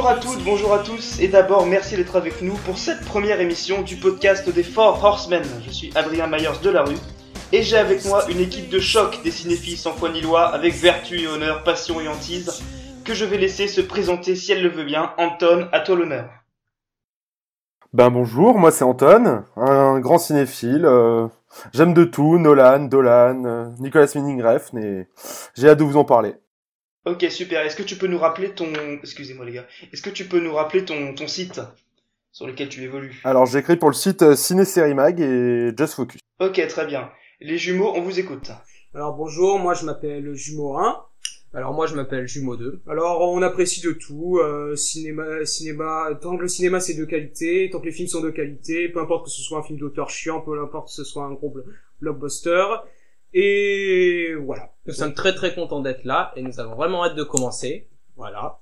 Bonjour à toutes, bonjour à tous, et d'abord merci d'être avec nous pour cette première émission du podcast des Four Horsemen. Je suis Adrien Myers de la rue, et j'ai avec moi une équipe de choc des cinéphiles sans foi ni loi, avec vertu et honneur, passion et hantise, que je vais laisser se présenter si elle le veut bien. Anton, à toi l'honneur. Ben bonjour, moi c'est Anton, un grand cinéphile. euh, J'aime de tout, Nolan, Dolan, euh, Nicolas Winding Refn, et j'ai hâte de vous en parler. Ok, super. Est-ce que tu peux nous rappeler ton... Excusez-moi les gars. Est-ce que tu peux nous rappeler ton, ton site sur lequel tu évolues? Alors j'écris pour le site euh, Ciné Série Mag et Just Focus. Ok, très bien. Les jumeaux, on vous écoute. Alors bonjour, moi je m'appelle Jumeau 1. Alors moi je m'appelle Jumeau 2. Alors on apprécie de tout, euh, cinéma, cinéma, tant que le cinéma c'est de qualité, tant que les films sont de qualité, peu importe que ce soit un film d'auteur chiant, peu importe que ce soit un gros blo- blockbuster. Et voilà. Nous sommes très très contents d'être là et nous avons vraiment hâte de commencer. Voilà.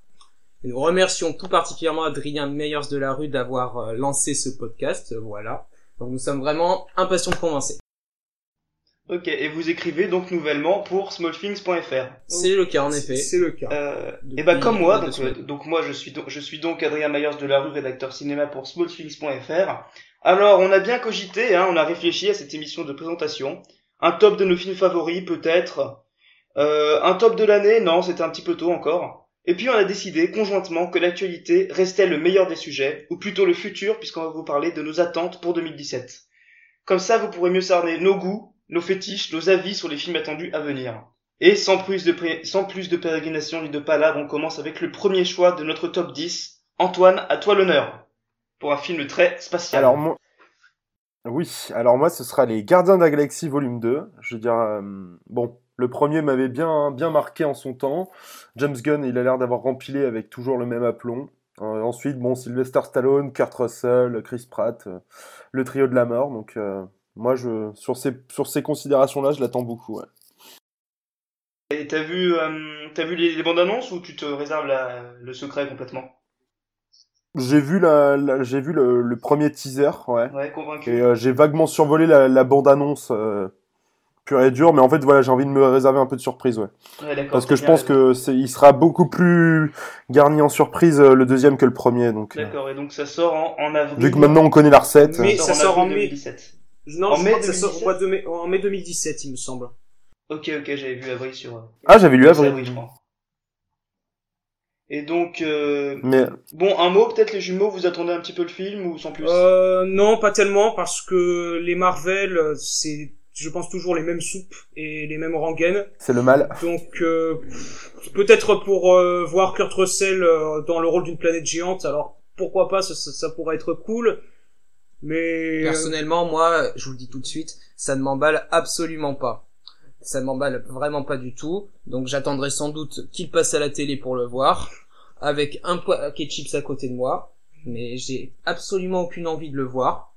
Et nous remercions tout particulièrement Adrien Meyers de la rue d'avoir euh, lancé ce podcast. euh, Voilà. Donc nous sommes vraiment impatients de commencer. Ok, et vous écrivez donc nouvellement pour smallthings.fr. C'est le cas en effet. C'est le cas. Euh, et bah comme moi, deux donc, semaines. euh, donc moi je suis donc je suis donc Adrien Myers de la rue, rédacteur cinéma pour smallthings.fr. Alors on a bien cogité, hein, on a réfléchi à cette émission de présentation. Un top de nos films favoris peut-être. Euh, un top de l'année, non, c'était un petit peu tôt encore. Et puis on a décidé conjointement que l'actualité restait le meilleur des sujets, ou plutôt le futur, puisqu'on va vous parler de nos attentes pour 2017. Comme ça, vous pourrez mieux cerner nos goûts, nos fétiches, nos avis sur les films attendus à venir. Et sans plus de, pérégrination ni de palabres, on commence avec le premier choix de notre top 10. Antoine, à toi l'honneur. Pour un film très spatial. Oui, alors moi ce sera les Gardiens de la Galaxie volume 2. Je veux dire, euh, bon, le premier m'avait bien, marqué en son temps. James Gunn, il a l'air d'avoir rempilé avec toujours le même aplomb. Euh, ensuite, bon, Sylvester Stallone, Kurt Russell, Chris Pratt, euh, le trio de la mort. Donc, moi, sur ces, sur ces considérations-là, je l'attends beaucoup. Et t'as vu, vu les, bandes annonces ou tu te réserves le secret complètement? J'ai vu, la, la- j'ai vu le, le premier teaser, ouais. Ouais, convaincu. Et euh, j'ai vaguement survolé la, la bande-annonce euh, pure et dure, mais en fait, voilà, j'ai envie de me réserver un peu de surprise, ouais. Ouais, d'accord, Parce que je pense raison. que c'est, il sera beaucoup plus garni en surprise euh, le deuxième que le premier, donc. euh, D'accord, et donc ça sort en, en avril. vu que maintenant on connaît la recette. Mais ça sort en avril mai. 2017. Non, En je mai crois que ça sort au 2017? mois de mai, en mai 2017 il me semble. Ok, ok, j'avais vu avril sur. euh, Ah, j'avais lu avril. avril, je crois. Et donc, euh, Mais bon, un mot, peut-être les jumeaux, vous attendez un petit peu le film ou sans plus? Euh, non, pas tellement parce que les Marvel c'est je pense toujours les mêmes soupes et les mêmes rengaines. c'est le mal. Donc euh, peut-être pour euh, voir Kurt Russell euh, dans le rôle d'une planète géante, alors pourquoi pas, ça, ça, ça pourrait être cool. Mais Personnellement, moi, je vous le dis tout de suite, ça ne m'emballe absolument pas. Ça m'emballe vraiment pas du tout. Donc j'attendrai sans doute qu'il passe à la télé pour le voir, avec un paquet de chips à côté de moi. Mais j'ai absolument aucune envie de le voir.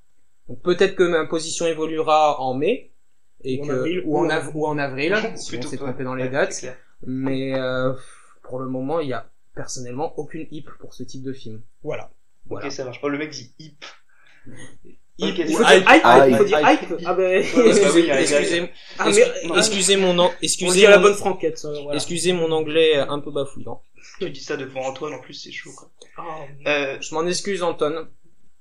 Donc peut-être que ma position évoluera en mai. Et Ou en que, avril, ou, en en- av- ou en avril, si on s'est trompé dans les Ouais, dates. Mais euh, pour le moment, il y a personnellement aucune hype pour ce type de film. voilà. Voilà. Ok, ça marche pas, le mec dit hip. Il faut dire hype, hype, il faut dire hype. hype. Ah ben, Ouais, ouais, Excusez, excusez, excusez- mais- excusez mon excusez la mon- bonne franquette. ça, voilà. excusez mon anglais un peu bafouillant. Tu dis ça devant Antoine, en plus, c'est chaud, quoi. Ah, Euh, Je m'en excuse Anton,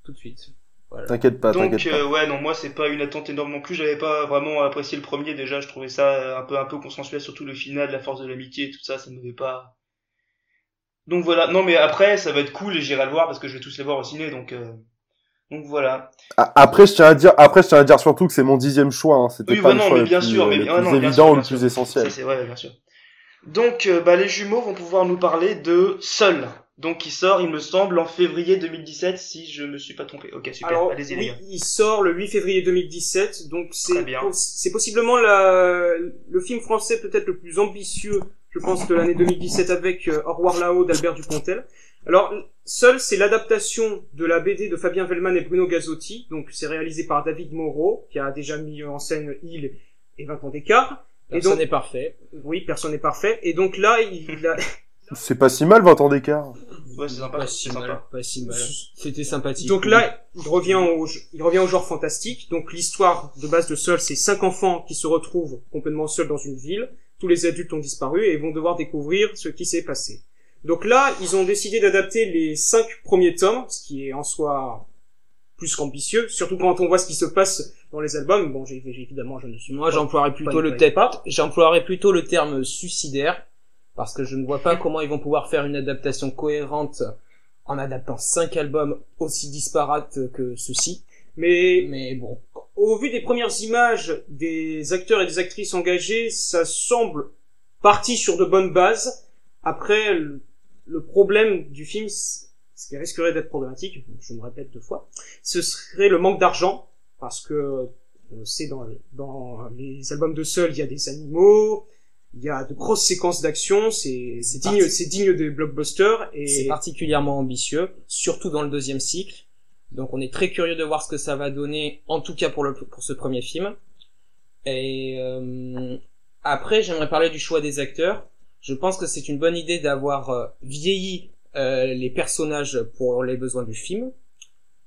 tout de suite. Voilà. T'inquiète pas, donc, t'inquiète pas. euh, ouais, non, moi, c'est pas une attente énorme non plus. J'avais pas vraiment apprécié le premier, déjà. Je trouvais ça euh, un peu, un peu consensuel, surtout le final, la force de l'amitié et tout ça, ça m'avait pas. Donc voilà. Non, mais après, ça va être cool et j'irai le voir parce que je vais tous les voir au ciné, donc, euh, donc voilà. Après, je tiens à dire, après, je tiens à dire surtout que c'est mon dixième choix. Hein. C'était Oui, pas bah le non, choix mais le bien plus, sûr, mais le bien- plus non, bien évident ou le plus sûr. essentiel. C'est vrai, bien sûr. Donc, euh, bah, les jumeaux vont pouvoir nous parler de Seul. Donc, qui sort, il me semble, en février 2017, si je me suis pas trompé. Ok, super. Alors, Allez-y, les oui, il sort le 8 février 2017, donc c'est bien. c'est possiblement la, le film français peut-être le plus ambitieux, je pense, de l'année 2017 avec euh, Au revoir là-haut d'Albert Dupontel. Alors, Seul, c'est l'adaptation de la BD de Fabien Vellman et Bruno Gazzotti, donc c'est réalisé par David Moreau, qui a déjà mis en scène Il et 20 ans d'écart. Et Personne n'est parfait. oui, personne n'est parfait. Et donc là, il a, C'est pas si mal, 20 ans d'écart. Ouais, c'est sympa. Pas C'est si sympa. mal, pas si mal. C'était sympathique. Donc là, il revient au, il revient au genre fantastique. Donc l'histoire de base de Seul, c'est cinq enfants qui se retrouvent complètement seuls dans une ville. Tous les adultes ont disparu et vont devoir découvrir ce qui s'est passé. Donc là, ils ont décidé d'adapter les cinq premiers tomes, ce qui est en soi plus qu'ambitieux, surtout quand on voit ce qui se passe dans les albums. Bon, j'ai, évidemment, je ne suis Moi, j'emploierais plutôt le terme, j'emploierais plutôt le terme suicidaire, parce que je ne vois pas comment ils vont pouvoir faire une adaptation cohérente en adaptant cinq albums aussi disparates que ceux-ci. Mais Mais bon, au vu des premières images des acteurs et des actrices engagés, ça semble parti sur de bonnes bases. Après, le, problème du film, ce qui risquerait d'être problématique, je me répète deux fois, ce serait le manque d'argent, parce que on le sait dans, dans les albums de Seul, il y a des animaux, il y a de grosses séquences d'action, c'est c'est digne, c'est des blockbusters c'est et particulièrement ambitieux, surtout dans le deuxième cycle. Donc on est très curieux de voir ce que ça va donner, en tout cas pour le pour ce premier film. Et euh, après, j'aimerais parler du choix des acteurs. Je pense que c'est une bonne idée d'avoir euh, vieilli euh, les personnages pour les besoins du film.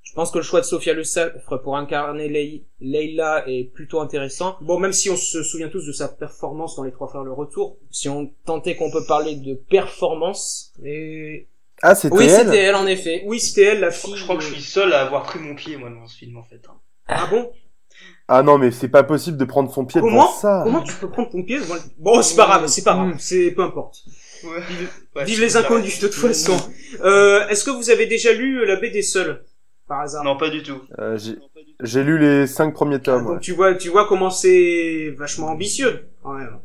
Je pense que le choix de Sophia Le Safre pour incarner Lei- Leila est plutôt intéressant. bon, même si on se souvient tous de sa performance dans Les Trois Frères le Retour, Si on tentait qu'on peut parler de performance, et Ah, c'était oui, elle c'était elle en effet. oui, c'était elle la fille. Je crois que je suis seul à avoir pris mon pied, moi, dans ce film, en fait. hein. Ah bon? Ah non, mais c'est pas possible de prendre son pied Comment devant ça. Comment tu peux prendre ton pied devant le- Bon, c'est pas grave, c'est pas grave, Mm. c'est peu importe. Ouais. Vive, Ouais, vive c'est les inconnus de toute façon. Euh, Est-ce que vous avez déjà lu La BD seul par hasard? Non, pas du tout. Euh, j'ai- J'ai lu les cinq premiers tomes. Donc ouais. tu vois, tu vois comment c'est vachement ambitieux. quand même.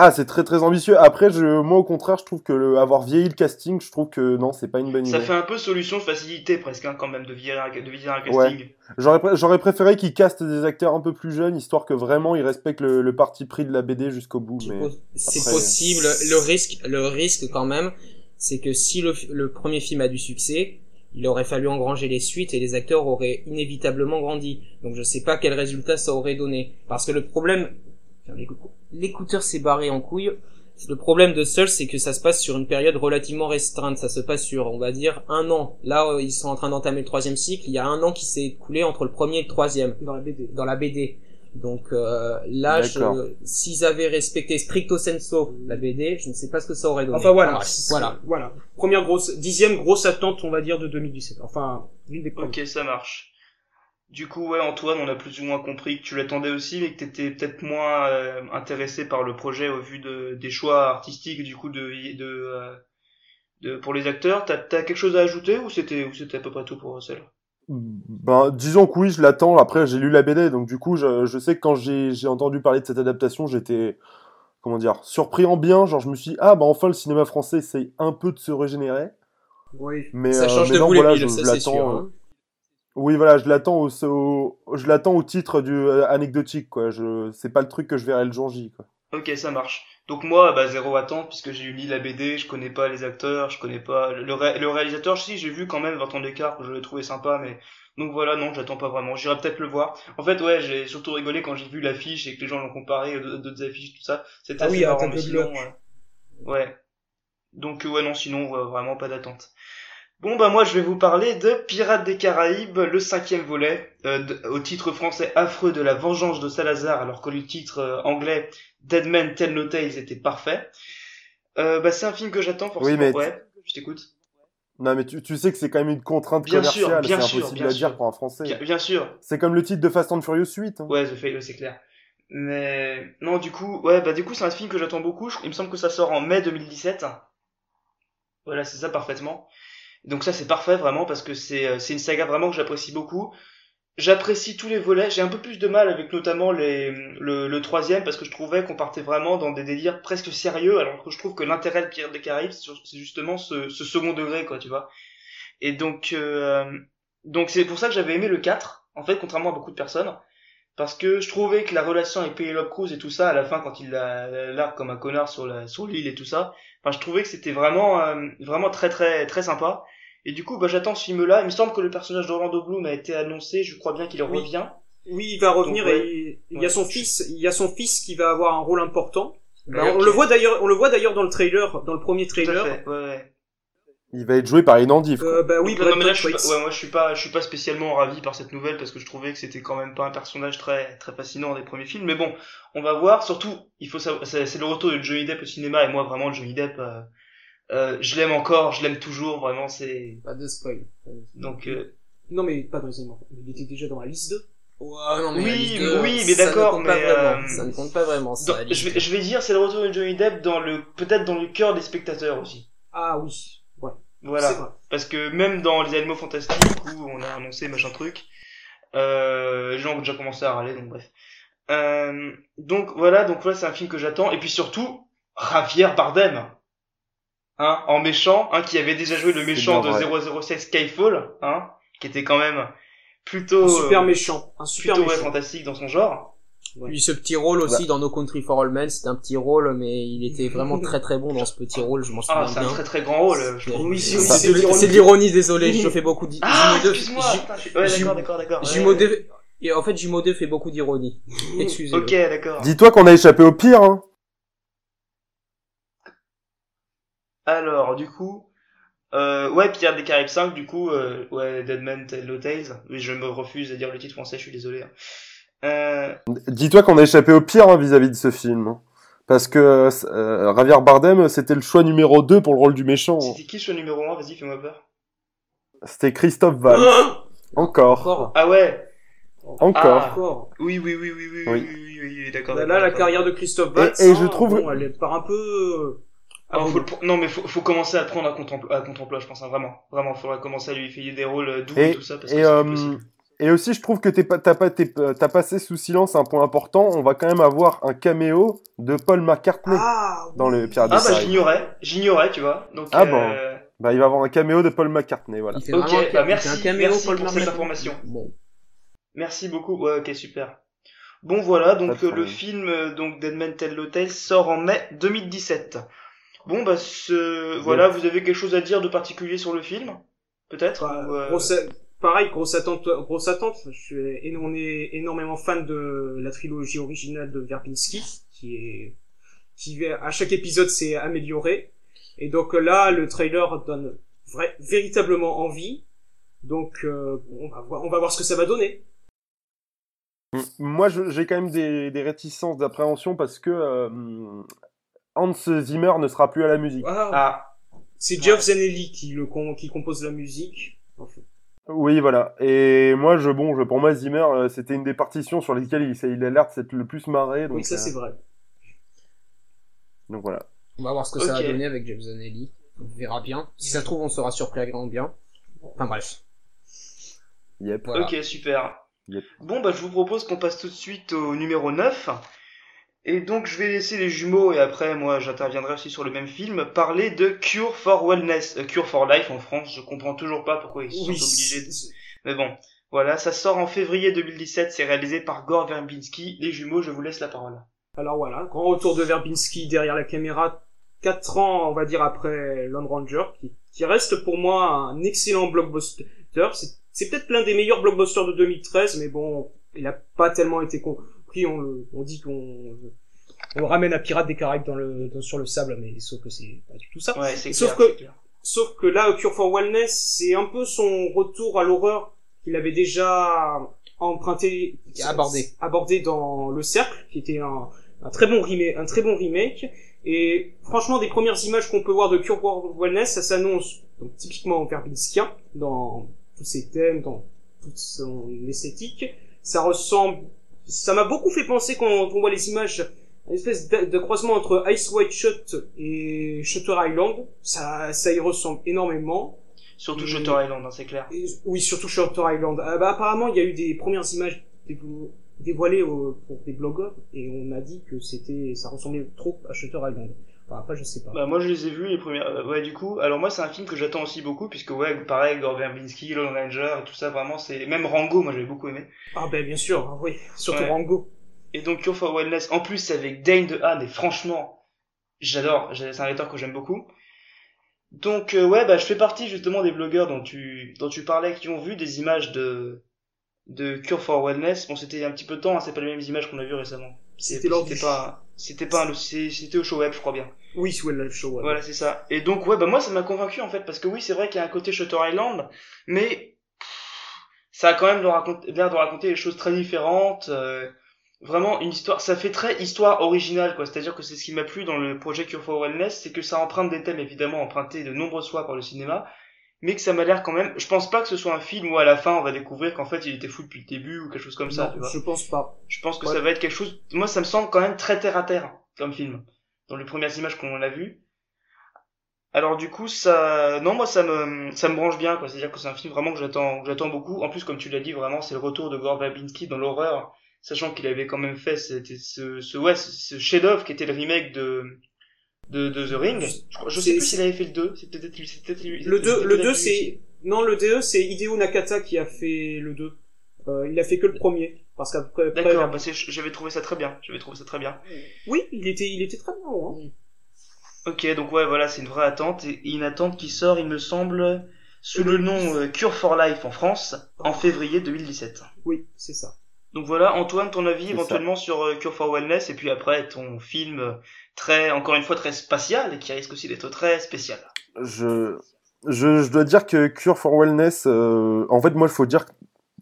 Ah, c'est très très ambitieux. Après, je, moi au contraire, je trouve que le, avoir vieilli le casting, je trouve que non, c'est pas une bonne Ça idée. fait un peu solution de facilité, presque, hein, quand même, de virer un, de virer un casting. Ouais. J'aurais j'aurais préféré qu'ils castent des acteurs un peu plus jeunes, histoire que vraiment ils respectent le, le parti pris de la BD jusqu'au bout. C'est Mais C'est après- possible. Le risque, le risque quand même, c'est que si le, le premier film a du succès, il aurait fallu engranger les suites et les acteurs auraient inévitablement grandi. Donc je sais pas quel résultat ça aurait donné. Parce que le problème, l'écouteur s'est barré en couille. Le problème de Seul, c'est que ça se passe sur une période relativement restreinte. Ça se passe sur, on va dire, un an. Là, euh, ils sont en train d'entamer le troisième cycle. Il y a un an qui s'est écoulé entre le premier et le troisième Dans la BD. dans la BD. Donc euh, là, s'ils avaient respecté stricto sensu la BD, je ne sais pas ce que ça aurait donné. Enfin voilà, c'est- voilà. voilà. Première grosse, dixième grosse attente, on va dire, de 2017. Enfin, l'une des premières. Ok, ça marche. Du coup, ouais, Antoine, on a plus ou moins compris que tu l'attendais aussi, mais que t'étais peut-être moins euh, intéressé par le projet au vu de, des choix artistiques, du coup, de, de, euh, de pour les acteurs. T'as as quelque chose à ajouter ou c'était ou c'était à peu près tout pour Russell? Ben, disons que oui, je l'attends. Après, j'ai lu la BD, donc du coup, je, je sais que quand j'ai j'ai entendu parler de cette adaptation, j'étais comment dire surpris en bien. Genre, je me suis dit, ah bah enfin le cinéma français essaye un peu de se régénérer. Oui. Mais Ça euh, change mais de non, voilà, je, ça je c'est l'attends. Euh. Oui, voilà, je l'attends au, au- je l'attends au titre du euh, anecdotique, quoi. Je, c'est pas le truc que je verrai le jour J, quoi. Ok, ça marche. Donc moi, bah zéro attente puisque j'ai lu la BD, je connais pas les acteurs, je connais pas le, ré- le réalisateur. Si j'ai vu quand même 20 ans d'écart, que je l'ai trouvé sympa, mais donc voilà, non, j'attends pas vraiment. J'irai peut-être le voir. En fait, ouais, j'ai surtout rigolé quand j'ai vu l'affiche et que les gens l'ont comparé à d'autres affiches, tout ça. C'était Ah assez oui, marrant, mais sinon, euh, ouais. Donc euh, ouais, non, sinon euh, vraiment pas d'attente. Bon bah moi je vais vous parler de Pirates des Caraïbes, le cinquième volet, euh, de- au titre français affreux de la vengeance de Salazar, alors que le titre euh, anglais Dead Men Tell No Tales était parfait. Euh, bah c'est un film que j'attends forcément. mais ouais, je t'écoute. Non, mais tu, tu sais que c'est quand même une contrainte Bien commerciale, c'est impossible bien à sûr. dire pour un français. Bien, bien sûr. C'est comme le titre de Fast and Furious 8. Hein. Ouais, The Fail, c'est clair. Mais non, du coup, ouais, bah du coup c'est un film que j'attends beaucoup. Il me semble que ça sort en mai 2017. Voilà, c'est ça parfaitement. Donc ça c'est parfait vraiment parce que c'est euh, c'est une saga vraiment que j'apprécie beaucoup. J'apprécie tous les volets. J'ai un peu plus de mal avec notamment les le, le troisième parce que je trouvais qu'on partait vraiment dans des délires presque sérieux alors que je trouve que l'intérêt de Pirates des Caraïbes c'est justement ce, ce second degré quoi, tu vois. Et donc euh, donc c'est pour ça que j'avais aimé le 4 en fait contrairement à beaucoup de personnes parce que je trouvais que la relation avec Penelope Cruz et tout ça à la fin quand il la largue comme un connard sur la sur l'île et tout ça enfin je trouvais que c'était vraiment euh, vraiment très très très sympa et du coup bah j'attends ce film là il me semble que le personnage d'Orlando Bloom a été annoncé je crois bien qu'il Oui. revient Oui, il va revenir Donc, ouais. et il y Ouais. a son fils, il y a son fils qui va avoir un rôle important. Bah, On le voit d'ailleurs, on le voit d'ailleurs dans le trailer, dans le premier tout à trailer. fait ouais ouais Il va être joué par quoi. Euh, bah oui, non, mais là, je suis ouais. pas, ouais, moi je suis pas je suis pas spécialement ravi par cette nouvelle parce que je trouvais que c'était quand même pas un personnage très très fascinant des premiers films mais bon on va voir surtout il faut savoir c'est le retour de Johnny Depp au cinéma et moi vraiment Johnny Depp euh, Euh, je l'aime encore, je l'aime toujours, vraiment, c'est... Pas de spoil. Donc, euh, Non, mais pas enfant. Il était déjà dans la liste 2. Ouais, non, mais Oui, la liste de- oui, mais ça ne d'accord, compte pas mais, vraiment. euh, Ça ne compte pas vraiment, ça. dans- je, vais, je vais dire, c'est le retour de Johnny Depp dans le, peut-être dans le cœur des spectateurs aussi. Ah oui. Voilà. Parce que même dans les animaux fantastiques, où on a annoncé machin truc, euh, les gens ont déjà commencé à râler, donc bref. Euh, donc voilà, donc voilà, c'est un film que j'attends. Et puis surtout, Javier Bardem. Hein, en méchant, hein, qui avait déjà joué le méchant de vrai. 007 Skyfall, hein, qui était quand même plutôt, Un super euh, méchant. Un super plutôt ouais, méchant. fantastique dans son genre. Puis ce petit rôle aussi dans No Country for All Men, c'était un petit rôle, mais il était vraiment très très bon dans ce petit rôle, je m'en souviens Ah, c'est un très très grand rôle, je trouve. Oui, c'est C'est c'est de- l'ironie. c'est désolé, je fais beaucoup d'i- Ah, excuse-moi. Ju- putain, je suis- Ouais, Ju- d'accord, d'accord, d'accord. ouais. Jumeau deux- et en fait, Jumeau 2 fait beaucoup d'ironie. Excusez-moi. Ok, d'accord. Dis-toi qu'on a échappé au pire, hein. Alors, du coup, euh, ouais, Pierre des Caraïbes 5, du coup, euh, ouais, Dead Man Tell No Tales. Oui, je me refuse à dire le titre français, je suis désolé. hein. Euh, Dis-toi qu'on a échappé au pire hein, vis-à-vis de ce film. hein. Parce que euh, Javier Bardem, c'était le choix numéro 2 pour le rôle du méchant. hein. C'était qui le numéro 1 Vas-y, fais-moi peur. C'était Christophe Valls. Encore. Encore. Ah ouais Encore. Ah. Encore. Oui, oui, oui, oui, oui, oui, Oui. oui, oui, oui, oui, d'accord. Là, la carrière de Christophe Valls, Et- et hein, je trouve- bon, elle part un peu... euh, Ah, Non, mais faut, faut commencer à le prendre à contre-emploi, à contre-emploi, je pense, hein, vraiment. Vraiment, faudrait commencer à lui filer des rôles euh, doux et, Et, tout ça, parce que et, c'est euh, possible. Et aussi, je trouve que t'es pas- t'as pas, t'es- t'as passé sous silence un point important. On va quand même avoir un caméo de Paul McCartney Ah, dans le Pirates Ah des bah Caraïbes. j'ignorais, j'ignorais, tu vois. Donc, Ah euh, Bah, il va avoir un caméo de Paul McCartney, voilà. Ok, un- bah merci, un caméo, merci Paul pour cette information. Bon. Merci beaucoup. Ouais, ok, super. Bon, voilà, donc euh, le film euh, donc Dead Man Tell No Tales sort en mai 2017. Bon, bah, ce... voilà, vous avez quelque chose à dire de particulier sur le film Peut-être Bah, Ou, euh, grosse- pareil, grosse attente, grosse attente. Je suis, et on est énormément fan de la trilogie originale de Verbinski, qui est, qui à chaque épisode s'est amélioré. Et donc là, le trailer donne vrai, véritablement envie. Donc, euh, on va voir, on va voir ce que ça va donner. Moi, je- j'ai quand même des, des réticences d'appréhension parce que euh, Hans Zimmer ne sera plus à la musique. Ah, Ah, c'est Geoff Zanelli qui le qui compose la musique. Oui, voilà. Et moi, je, bon, je, pour moi, Zimmer, euh, c'était une des partitions sur lesquelles il, s'est- il a l'air de s'être le plus marré. Donc, oui, ça euh, c'est vrai. donc voilà. On va voir ce que ça va donner avec James Zanelli. On verra bien. Si ça se trouve, on sera surpris à grand bien. Enfin bref. Yep. Voilà. ok, super. Yep. Bon, bah, je vous propose qu'on passe tout de suite au numéro 9. Et donc, je vais laisser les jumeaux, et après, moi, j'interviendrai aussi sur le même film, parler de Cure for Wellness, euh, Cure for Life en France. Je comprends toujours pas pourquoi ils sont Oui, obligés de Mais bon, voilà, ça sort en février 2017, c'est réalisé par Gore Verbinski. Les jumeaux, je vous laisse la parole. Alors voilà, grand retour de Verbinski derrière la caméra, quatre ans, on va dire, après Lone Ranger, qui, qui reste pour moi un excellent blockbuster. C'est, peut-être l'un des meilleurs blockbusters de 2013, mais bon, il a pas tellement été On, le, on dit qu'on on le ramène à Pirates des Caraïbes dans le, dans- sur le sable, mais sauf que c'est pas du tout ça. Ouais, c'est Sauf clair, que- c'est clair. Sauf que là, Cure for Wellness, c'est un peu son retour à l'horreur qu'il avait déjà emprunté, Abordé. abordé dans Le Cercle, qui était un, un très bon remake, un très bon remake. Et franchement, des premières images qu'on peut voir de Cure for Wellness, ça s'annonce donc typiquement verbinskien dans tous ses thèmes, dans toute son esthétique. Ça ressemble, ça m'a beaucoup fait penser quand on voit les images une espèce de, croisement entre Ice White Shut et Shutter Island. Ça, ça y ressemble énormément. Surtout. Shutter Island, hein, c'est clair. Et- oui, surtout Shutter Island. Ah, bah, apparemment, il y a eu des premières images dévo- dévoilées au- pour des blogueurs et on a dit que c'était, ça ressemblait trop à Shutter Island. Enfin, après, je sais pas. Bah, moi, je les ai vus, les premières. euh, ouais, du coup, alors moi, c'est un film que j'attends aussi beaucoup, puisque, ouais, pareil, Gore Verbinski, Lone Ranger, tout ça, vraiment, c'est. Même Rango, moi, j'avais beaucoup aimé. Ah, ben, bien sûr, ah oui. Surtout Ouais. Rango. Et donc, Cure for Wellness, en plus, c'est avec Dane DeHaan, et franchement, j'adore, c'est un lecteur que j'aime beaucoup. Donc, euh, ouais, bah, je fais partie, justement, des blogueurs dont tu, dont tu parlais, qui ont vu des images de, de Cure for Wellness. Bon, c'était un petit peu de temps, hein, c'est pas les mêmes images qu'on a vues récemment. C'était pas, c'était pas c'était au show web, je crois bien. Oui, Swell Live Show. ouais. Voilà, c'est ça. Et donc, ouais, bah moi, ça m'a convaincu, en fait, parce que oui, c'est vrai qu'il y a un côté Shutter Island, mais ça a quand même l'air de raconter des choses très différentes. euh, vraiment une histoire, ça fait très histoire originale, quoi. C'est-à-dire que c'est ce qui m'a plu dans le projet Cure for Wellness, c'est que ça emprunte des thèmes évidemment empruntés de nombreuses fois par le cinéma, mais que ça m'a l'air quand même. Je pense pas que ce soit un film où à la fin on va découvrir qu'en fait il était fou depuis le début ou quelque chose comme ça. Non, tu vois. je pense pas. Je pense que Ouais. ça va être quelque chose. Moi, ça me semble quand même très terre à terre comme film dans les premières images qu'on a vues. Alors du coup, ça, non, moi ça me, ça me branche bien, quoi. C'est-à-dire que c'est un film vraiment que j'attends, j'attends beaucoup. En plus, comme tu l'as dit, vraiment, c'est le retour de Gore Verbinski dans l'horreur, sachant qu'il avait quand même fait ce, ce, ouais, ce, ce chef-d'œuvre qui était le remake de, de, de The Ring. Je, sais plus s'il avait fait le 2. C'est peut-être lui, c'est peut-être lui. Le c'est 2, peut-être le lui 2 aussi. c'est, non, le DE c'est Hideo Nakata qui a fait le 2. Euh, il a fait que le premier. Parce qu'après, après- D'accord, bah c'est- j'avais trouvé ça très bien. J'avais trouvé ça très bien. oui, il était, il était très bien, hein. Ok, donc ouais, voilà, c'est une vraie attente et une attente qui sort, il me semble, sous le nom euh, Cure for Life en France en février 2017. Oui, c'est ça. Donc voilà, Antoine, ton avis C'est éventuellement sur euh, Cure for Wellness et puis après ton film euh, très, encore une fois, très spatial et qui risque aussi d'être très spécial. Je, je, je dois dire que Cure for Wellness, euh, en fait, moi, il faut dire,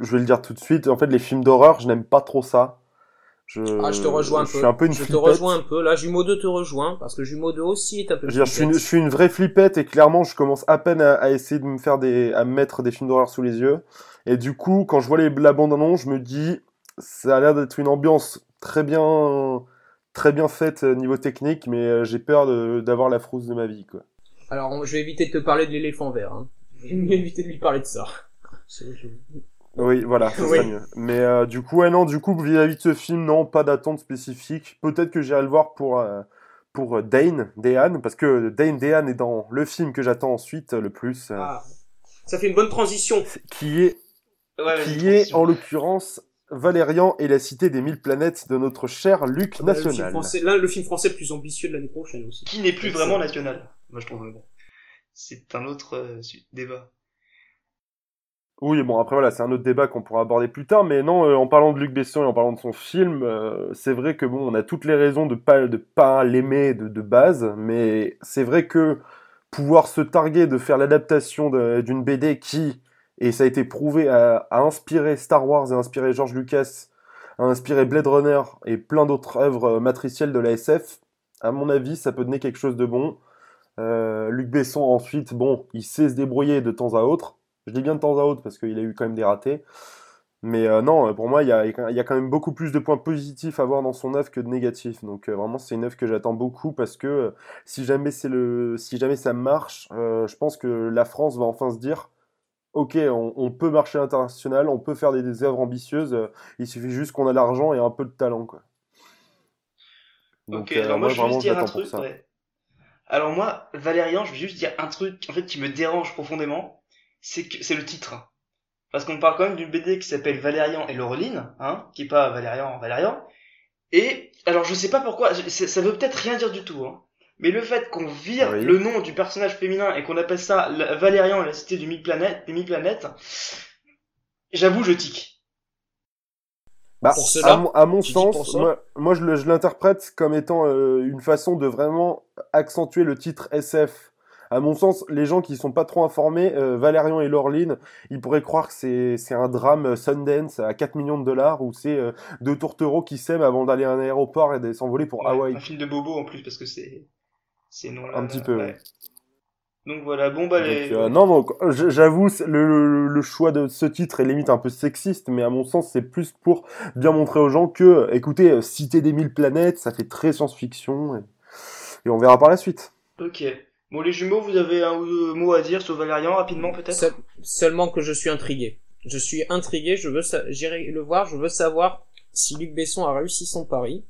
je vais le dire tout de suite, en fait, les films d'horreur, je n'aime pas trop ça. Je, Ah, je te rejoins un je peu. suis un peu une je te rejoins un peu. Là, Jumeau 2 te rejoint, parce que Jumeau 2 aussi est un peu Je, veux dire, je, suis une, je flippette. suis une vraie flippette et clairement, je commence à peine à, à essayer de me faire des, à me mettre des films d'horreur sous les yeux. Et du coup, quand je vois les, la bande annonce, je me dis, ça a l'air d'être une ambiance très bien, très bien faite euh, niveau technique, mais euh, j'ai peur d'avoir la frousse de ma vie, quoi. Alors, je vais éviter de te parler de l'éléphant vert. Hein. Je vais éviter de lui parler de ça. Oui, voilà, ça Oui. mieux. Mais euh, du coup, ouais, non, du coup, vis-à-vis de ce film, non, pas d'attente spécifique. Peut-être que j'irai le voir pour, euh, pour euh, Dane, Dehan, parce que Dane Dehan est dans le film que j'attends ensuite le plus, euh, Ah. Ça fait une bonne transition. qui est, Ouais, qui est en l'occurrence Valérian et la cité des mille planètes de notre cher Luc Le film, National. français, le film français le plus ambitieux de l'année prochaine aussi. Qui n'est plus vraiment national, moi je trouve. mais bon. C'est un autre euh, débat. Oui, bon, après voilà, c'est un autre débat qu'on pourra aborder plus tard, mais non, euh, en parlant de Luc Besson et en parlant de son film, euh, c'est vrai que bon, on a toutes les raisons de pas de pas l'aimer de, de base, mais c'est vrai que pouvoir se targuer de faire l'adaptation d'une BD qui, et ça a été prouvé, a, a inspiré Star Wars a inspiré George Lucas, a inspiré Blade Runner et plein d'autres œuvres matricielles de la SF, à mon avis, ça peut donner quelque chose de bon. Euh, Luc Besson ensuite, bon, il sait se débrouiller de temps à autre. Je dis bien de temps à autre parce qu'il a eu quand même des ratés. Mais euh, non, pour moi, il y a, il y a quand même beaucoup plus de points positifs à voir dans son œuvre que de négatifs. Donc euh, vraiment, c'est une œuvre que j'attends beaucoup parce que euh, si jamais c'est le, si jamais ça marche, euh, je pense que la France va enfin se dire, ok, on, on peut marcher à l'international, on peut faire des, des œuvres ambitieuses. euh, il suffit juste qu'on a l'argent et un peu de talent, quoi. Donc, ok, euh, alors moi, je vais juste dire un truc. ouais. Alors moi, Valérian, je vais juste dire un truc en fait qui me dérange profondément, c'est que c'est le titre. Parce qu'on parle quand même d'une BD qui s'appelle Valérian et Laureline, hein, qui est pas Valérian, Valérian. Et alors je sais pas pourquoi, ça veut peut-être rien dire du tout, hein. Mais le fait qu'on vire Oui. le nom du personnage féminin et qu'on appelle ça Valérian et la cité du planètes, j'avoue je tic. Bah, Pour cela, à mon, à mon tu dis pour sens, moi, moi je le- je l'interprète comme étant euh, une façon de vraiment accentuer le titre SF. À mon sens, les gens qui sont pas trop informés, euh, Valérian et Laureline, ils pourraient croire que c'est c'est un drame euh, Sundance à 4 millions de dollars ou c'est euh, deux tourtereaux qui s'aiment avant d'aller à un aéroport et de s'envoler pour Ouais, Hawaï. Un film de Bobo en plus parce que c'est c'est non là. Un petit peu, ouais. Donc voilà, bon bah les... Donc, euh, non, donc j'avoue, le, le, le choix de ce titre est limite un peu sexiste, mais à mon sens, c'est plus pour bien montrer aux gens que, écoutez, euh, Cité des mille planètes, ça fait très science-fiction, et, et on verra par la suite. Ok. Bon les jumeaux, vous avez un ou deux mots à dire sur Valérian rapidement peut-être Seul- seulement que je suis intrigué. Je suis intrigué, je veux j'irai le voir, je veux savoir si Luc Besson a réussi son pari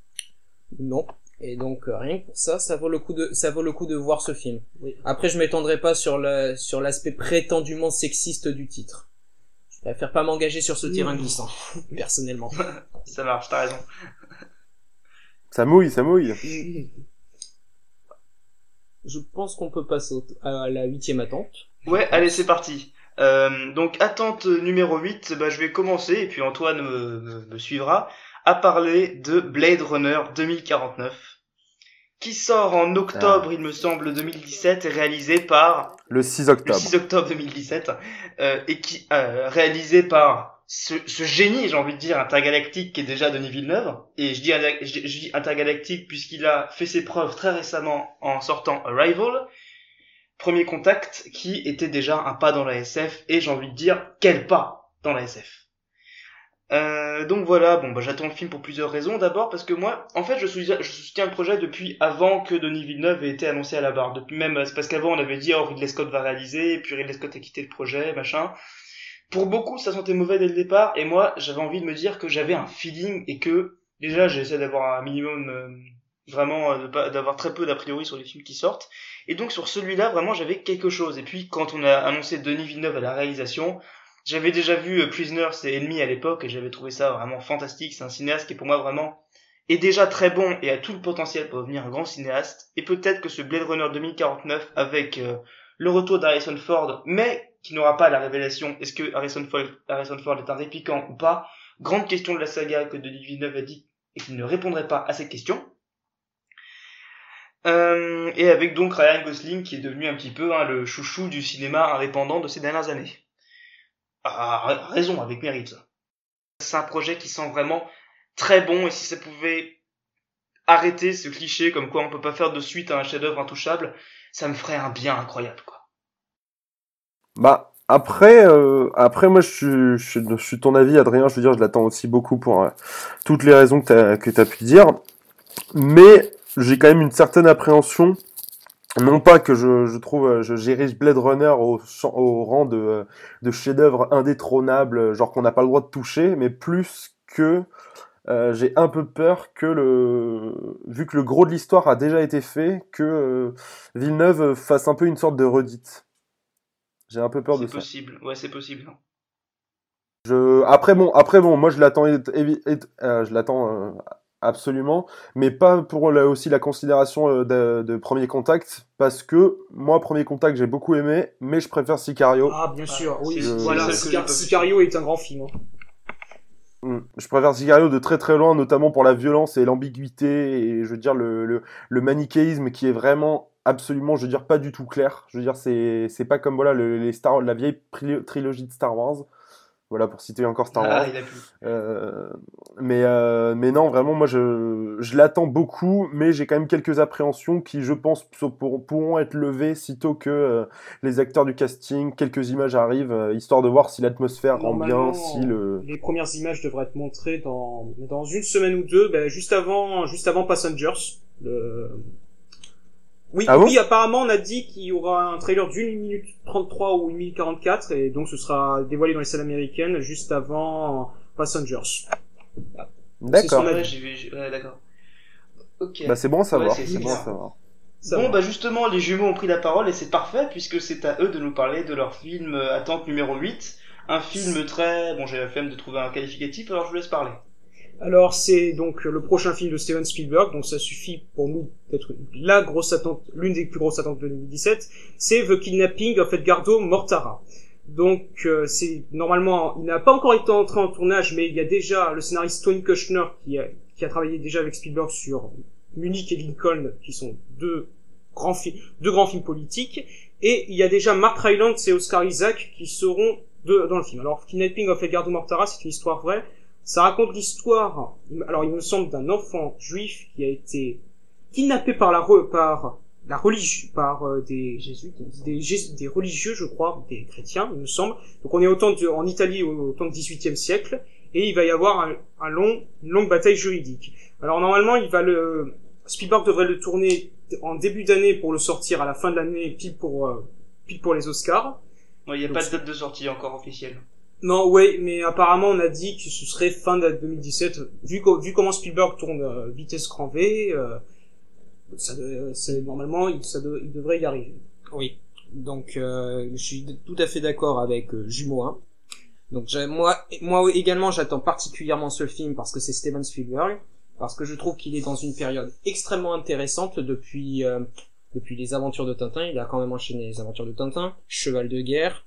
ou non. Et donc euh, rien que pour ça, ça vaut le coup de ça vaut le coup de voir ce film. Oui. Après je m'étendrai pas sur la sur l'aspect prétendument sexiste du titre. Je préfère pas m'engager sur ce terrain Mmh. glissant personnellement. Ça marche, t'as raison. Ça mouille, ça mouille. Je pense qu'on peut passer au- à la huitième attente. Ouais, allez c'est parti. Euh, donc attente numéro 8, bah, je vais commencer et puis Antoine me, me- me suivra à parler de Blade Runner 2049 qui sort en octobre il me semble 2017 et réalisé par Le 6 le octobre. 6 octobre 2017 euh, et qui euh, réalisé par ce, ce génie, j'ai envie de dire, intergalactique qui est déjà Denis Villeneuve. Et je dis, intergalactique puisqu'il a fait ses preuves très récemment en sortant Arrival, Premier Contact, qui était déjà un pas dans la SF. Et j'ai envie de dire, quel pas dans la SF. Euh, donc voilà, bon bah j'attends le film pour plusieurs raisons. D'abord parce que moi, en fait, je soutiens, je soutiens le projet depuis avant que Denis Villeneuve ait été annoncé à la barre. Depuis même, c'est parce qu'avant on avait dit oh Ridley Scott va réaliser, et puis Ridley Scott a quitté le projet, machin. Pour beaucoup, ça sentait mauvais dès le départ, et moi, j'avais envie de me dire que j'avais un feeling et que déjà j'essaie d'avoir un minimum, euh, vraiment, euh, d'avoir très peu d'a priori sur les films qui sortent. Et donc sur celui-là, vraiment, j'avais quelque chose. Et puis quand on a annoncé Denis Villeneuve à la réalisation, j'avais déjà vu euh, Prisoners et Enemy à l'époque et j'avais trouvé ça vraiment fantastique. C'est un cinéaste qui pour moi vraiment est déjà très bon et a tout le potentiel pour devenir un grand cinéaste. Et peut-être que ce Blade Runner 2049 avec le retour d'Harrison Ford, mais qui n'aura pas la révélation est-ce que Harrison Ford, Harrison Ford est un répliquant ou pas? Grande question de la saga que Denis Villeneuve a dit et qu'il ne répondrait pas à cette question. Euh, et avec donc Ryan Gosling qui est devenu un petit peu hein, le chouchou du cinéma indépendant de ces dernières années. Ah, ra- raison, avec mérite. C'est un projet qui sent vraiment très bon et si ça pouvait arrêter ce cliché comme quoi on peut pas faire de suite à un chef-d'œuvre intouchable, ça me ferait un bien incroyable quoi. Bah après, euh, après moi je suis, je, ton avis Adrien, je veux dire je l'attends aussi beaucoup pour euh, toutes les raisons que t'as que t'as pu dire, mais j'ai quand même une certaine appréhension, non pas que je, je trouve euh, je j'érige Blade Runner au, au rang de, euh, de chef-d'œuvre indétrônable, genre qu'on n'a pas le droit de toucher, mais plus que euh, j'ai un peu peur que le vu que le gros de l'histoire a déjà été fait, que Villeneuve fasse un peu une sorte de redite. J'ai un peu peur de C'est ça. possible, ouais c'est possible. Je... Après bon, après bon, moi je l'attends, et- euh, je l'attends euh, absolument, mais pas pour la- aussi la considération euh, de, de Premier Contact, parce que moi Premier Contact j'ai beaucoup aimé, mais je préfère Sicario. Ah, bien sûr, oui. c'est- c'est voilà. Sicario est un grand film. hein. Mm. Je préfère Sicario de très très loin, notamment pour la violence et l'ambiguïté et je veux dire le, le, le manichéisme qui est vraiment absolument, je veux dire pas du tout clair. Je veux dire c'est c'est pas comme voilà le- les Star la vieille trilogie de Star Wars. Voilà pour citer encore Star Wars. Ah, il a plu. Euh, mais, euh, mais non, vraiment, moi, je, je l'attends beaucoup, mais j'ai quand même quelques appréhensions qui, je pense, pour- pour- pourront être levées sitôt que euh, les acteurs du casting, quelques images arrivent, euh, histoire de voir si l'atmosphère rend bien, si le... Les premières images devraient être montrées dans, dans une semaine ou deux, ben, juste avant, juste avant Passengers. Le... Oui, Ah bon oui, apparemment, on a dit qu'il y aura un trailer d'une minute 33 ou une minute 44, et donc ce sera dévoilé dans les salles américaines juste avant Passengers. D'accord. qu'on a Ouais, j'ai vu, j'ai- ouais, d'accord. Ok. Bah, c'est bon à savoir, Ouais, c'est- bon à savoir. Ça bon, va. bah justement, les jumeaux ont pris la parole et c'est parfait puisque c'est à eux de nous parler de leur film euh, Attente numéro 8. Un film très... Bon, j'ai la flemme de trouver un qualificatif, alors je vous laisse parler. Alors c'est donc le prochain film de Steven Spielberg, donc ça suffit pour nous d'être la grosse attente, l'une des plus grosses attentes de 2017, c'est The Kidnapping of Edgardo Mortara. Donc euh, c'est normalement, il n'a pas encore été entré en tournage, mais il y a déjà le scénariste Tony Kushner qui a, qui a travaillé déjà avec Spielberg sur Munich et Lincoln, qui sont deux grands films, deux grands films politiques, et il y a déjà Mark Rylance et Oscar Isaac qui seront dans le film. Alors Kidnapping of Edgardo Mortara, c'est une histoire vraie. Ça raconte l'histoire, alors il me semble, d'un enfant juif qui a été kidnappé par la re- par la religion, par euh, des jésuites, des, des religieux, je crois, des chrétiens, il me semble. Donc on est autant de, en Italie au, temps du XVIIIe siècle, et il va y avoir un, un long, une longue bataille juridique. Alors normalement, il va le, Spielberg devrait le tourner en début d'année pour le sortir à la fin de l'année, pile pour, euh, pile pour les Oscars. Ouais, il n'y a Donc pas de date de sortie encore officielle. Non, ouais, mais apparemment on a dit que ce serait fin de 2017. Vu, comment Spielberg tourne euh, vitesse grand euh, ça, c'est normalement il, ça il devrait y arriver. Oui. Donc, euh, je suis tout à fait d'accord avec euh, Jumeau 1. Donc, moi, moi également, j'attends particulièrement ce film parce que c'est Steven Spielberg, parce que je trouve qu'il est dans une période extrêmement intéressante depuis euh, depuis les aventures de Tintin. Il a quand même enchaîné les aventures de Tintin, Cheval de guerre,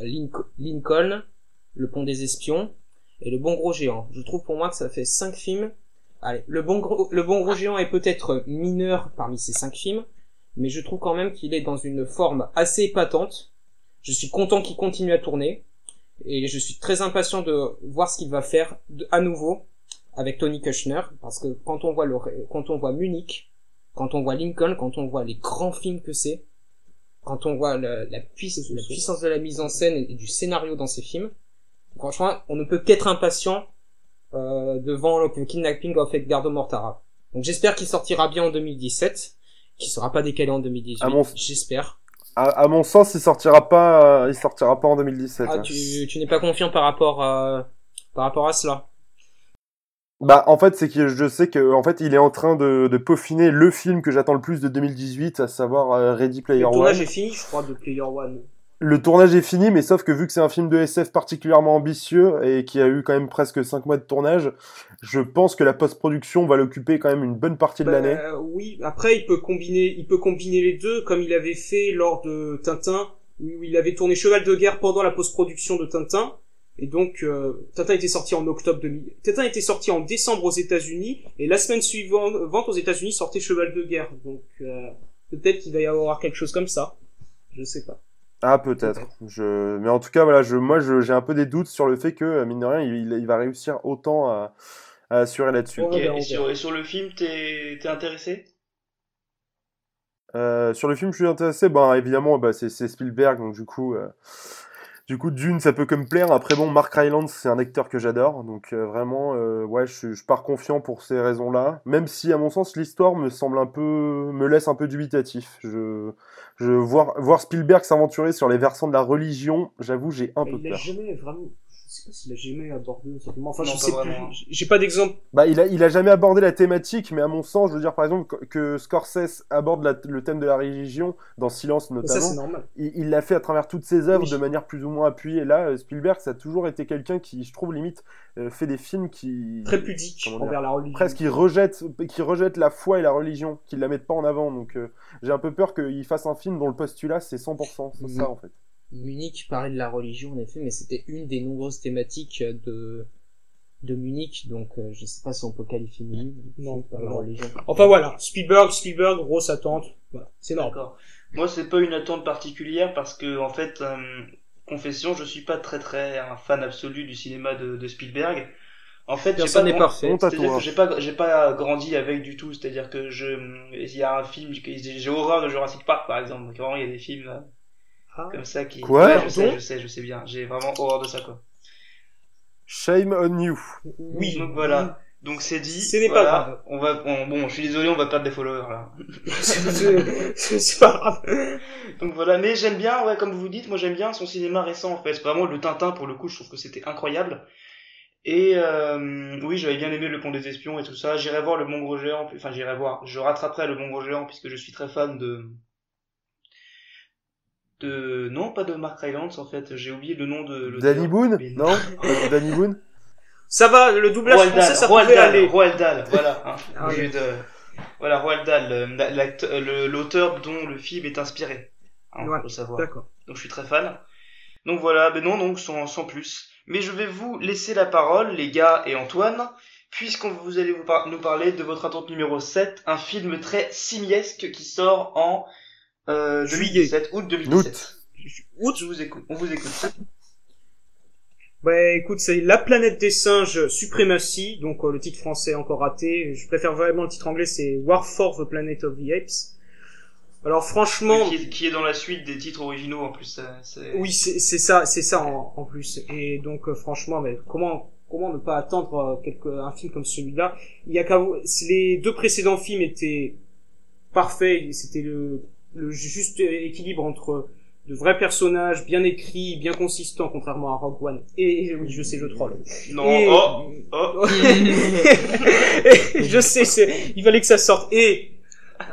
Linco- Lincoln, Le Pont des Espions et Le Bon Gros Géant. Je trouve pour moi que ça fait cinq films. Allez, Le Bon Gros, le bon Gros Géant est peut-être mineur parmi ces cinq films, mais je trouve quand même qu'il est dans une forme assez épatante. Je suis content qu'il continue à tourner. et je suis très impatient de voir ce qu'il va faire de- à nouveau avec Tony Kushner parce que quand on voit le ré- quand on voit Munich, quand on voit Lincoln, quand on voit les grands films que c'est, quand on voit le- la, puissance, la puissance de la mise en scène et du scénario dans ces films, franchement, on ne peut qu'être impatient euh, devant le kidnapping of Edgardo Mortara. Donc j'espère qu'il sortira bien en 2017, qu'il sera pas décalé en 2018. À mon- J'espère. À, à mon sens, il sortira pas, il sortira pas en 2017. Ah, hein. tu, tu n'es pas confiant par rapport à, par rapport à cela. Bah, en fait, c'est que je sais que, en fait, il est en train de, de peaufiner le film que j'attends le plus de 2018, à savoir euh, Ready Player Le One. tournage est fini, je crois, de Player One. Le tournage est fini, mais sauf que vu que c'est un film de SF particulièrement ambitieux et qui a eu quand même presque 5 mois de tournage, je pense que la post-production va l'occuper quand même une bonne partie de Bah, l'année. oui, après il peut combiner, il peut combiner les deux comme il avait fait lors de Tintin, où il avait tourné Cheval de guerre pendant la post-production de Tintin. Et donc euh, Tintin était sorti en octobre 2000. Tintin était sorti en décembre aux États-Unis et la semaine suivante aux États-Unis sortait Cheval de guerre. Donc euh, peut-être qu'il va y avoir quelque chose comme ça. Je sais pas. Ah, peut-être. Je... Mais en tout cas, voilà, je... moi, je- j'ai un peu des doutes sur le fait que, euh, mine de rien, il, il va réussir autant à, à assurer là-dessus. Et, sur, verra. et sur le film, t'es t'es intéressé? Euh, sur le film, je suis intéressé. Ben, évidemment, c'est c'est Spielberg, donc du coup, euh, du coup, Dune, ça peut que me plaire. Après, bon, Mark Rylance, c'est un acteur que j'adore, donc euh, vraiment, euh, ouais, je, je pars confiant pour ces raisons-là. Même si, à mon sens, l'histoire me semble un peu, me laisse un peu dubitatif. Je, je voir, voir Spielberg s'aventurer sur les versants de la religion, j'avoue, j'ai un Mais peu il peur. jamais vraiment. S'il a jamais abordé simplement. Enfin, Non, je pas sais vraiment. plus. J'ai pas d'exemple. Bah, il a, il a jamais abordé la thématique, mais à mon sens, je veux dire, par exemple, que- Scorsese aborde la- le thème de la religion dans Silence ça notamment. c'est normal. il il l'a fait à travers toutes ses œuvres Oui. de manière plus ou moins appuyée. Là, euh, Spielberg, ça a toujours été quelqu'un qui, je trouve, limite, euh, fait des films qui Très pudique Comment dire envers la religion. presque qui rejettent, qui rejettent la foi et la religion, qui la mettent pas en avant. Donc, euh, j'ai un peu peur qu'il fasse un film dont le postulat c'est 100%, c'est ça en fait. Munich parlait de la religion en effet, mais c'était une des nombreuses thématiques de de Munich, donc euh, je sais pas si on peut qualifier Munich Non, par la religion. Enfin voilà, Spielberg, Spielberg, grosse attente. Voilà, c'est normal. D'accord. Moi, c'est pas une attente particulière parce que, en fait, euh, confession, je suis pas très très un fan absolu du cinéma de, de Spielberg. En fait, Personne pas n'est parfait. J'ai pas, j'ai pas grandi avec du tout. C'est-à-dire que je, il y a un film, j'ai horreur de Jurassic Park, par exemple. Donc vraiment, il y a des films euh, Ah. comme ça qui. Quoi Ouais, je sais, je sais, je sais bien. J'ai vraiment horreur de ça, quoi. Shame on you. Oui, Donc voilà. Donc c'est dit. Ce n'est pas voilà. grave. On va, on- bon, je suis désolé, on va perdre des followers là. C'est c'est pas grave. Donc voilà, mais j'aime bien, ouais, comme vous dites, moi j'aime bien son cinéma récent en fait. Vraiment le Tintin pour le coup, je trouve que c'était incroyable. Et euh, oui, j'avais bien aimé le Pont des Espions et tout ça. J'irai voir le Bon Gros Géant, enfin j'irai voir. Je rattraperai le Bon Gros Géant puisque je suis très fan de de non pas de Mark Rylance en fait. J'ai oublié le nom de l'auteur. Danny Boone Mais Non de Danny Boone Ça va, le doublage Roald français, Dahl, ça Roald pouvait Dahl, aller. Roald Dahl, voilà. Hein, Ah oui. de, voilà, Roald Dahl, l'auteur dont le film est inspiré. Hein, Ouais, faut le savoir. D'accord. Donc je suis très fan. Donc voilà, ben non, donc sans, sans plus. Mais je vais vous laisser la parole, les gars et Antoine, puisqu'on vous allez vous par- nous parler de votre attente numéro 7, un film très simiesque qui sort en euh, Juillet. 2017, août 2017. Août, je vous écoute, on vous écoute. Bah écoute, c'est La planète des singes Supremacy, donc euh, le titre français est encore raté. Je préfère vraiment le titre anglais, c'est War for the Planet of the Apes. Alors franchement, Qui, est, qui est dans la suite des titres originaux en plus. ça- c'est- oui, c'est ça, c'est ça en, en plus. Et donc euh, franchement, mais comment comment ne pas attendre euh, quelque, un film comme celui-là? Il y a qu'à vous- les deux précédents films étaient parfaits. C'était le, le juste équilibre entre de vrais personnages bien écrits, bien consistants, contrairement à Rogue One. Et oui, je sais, je troll. Non, Et- oh, oh. Je sais, il fallait que ça sorte. Et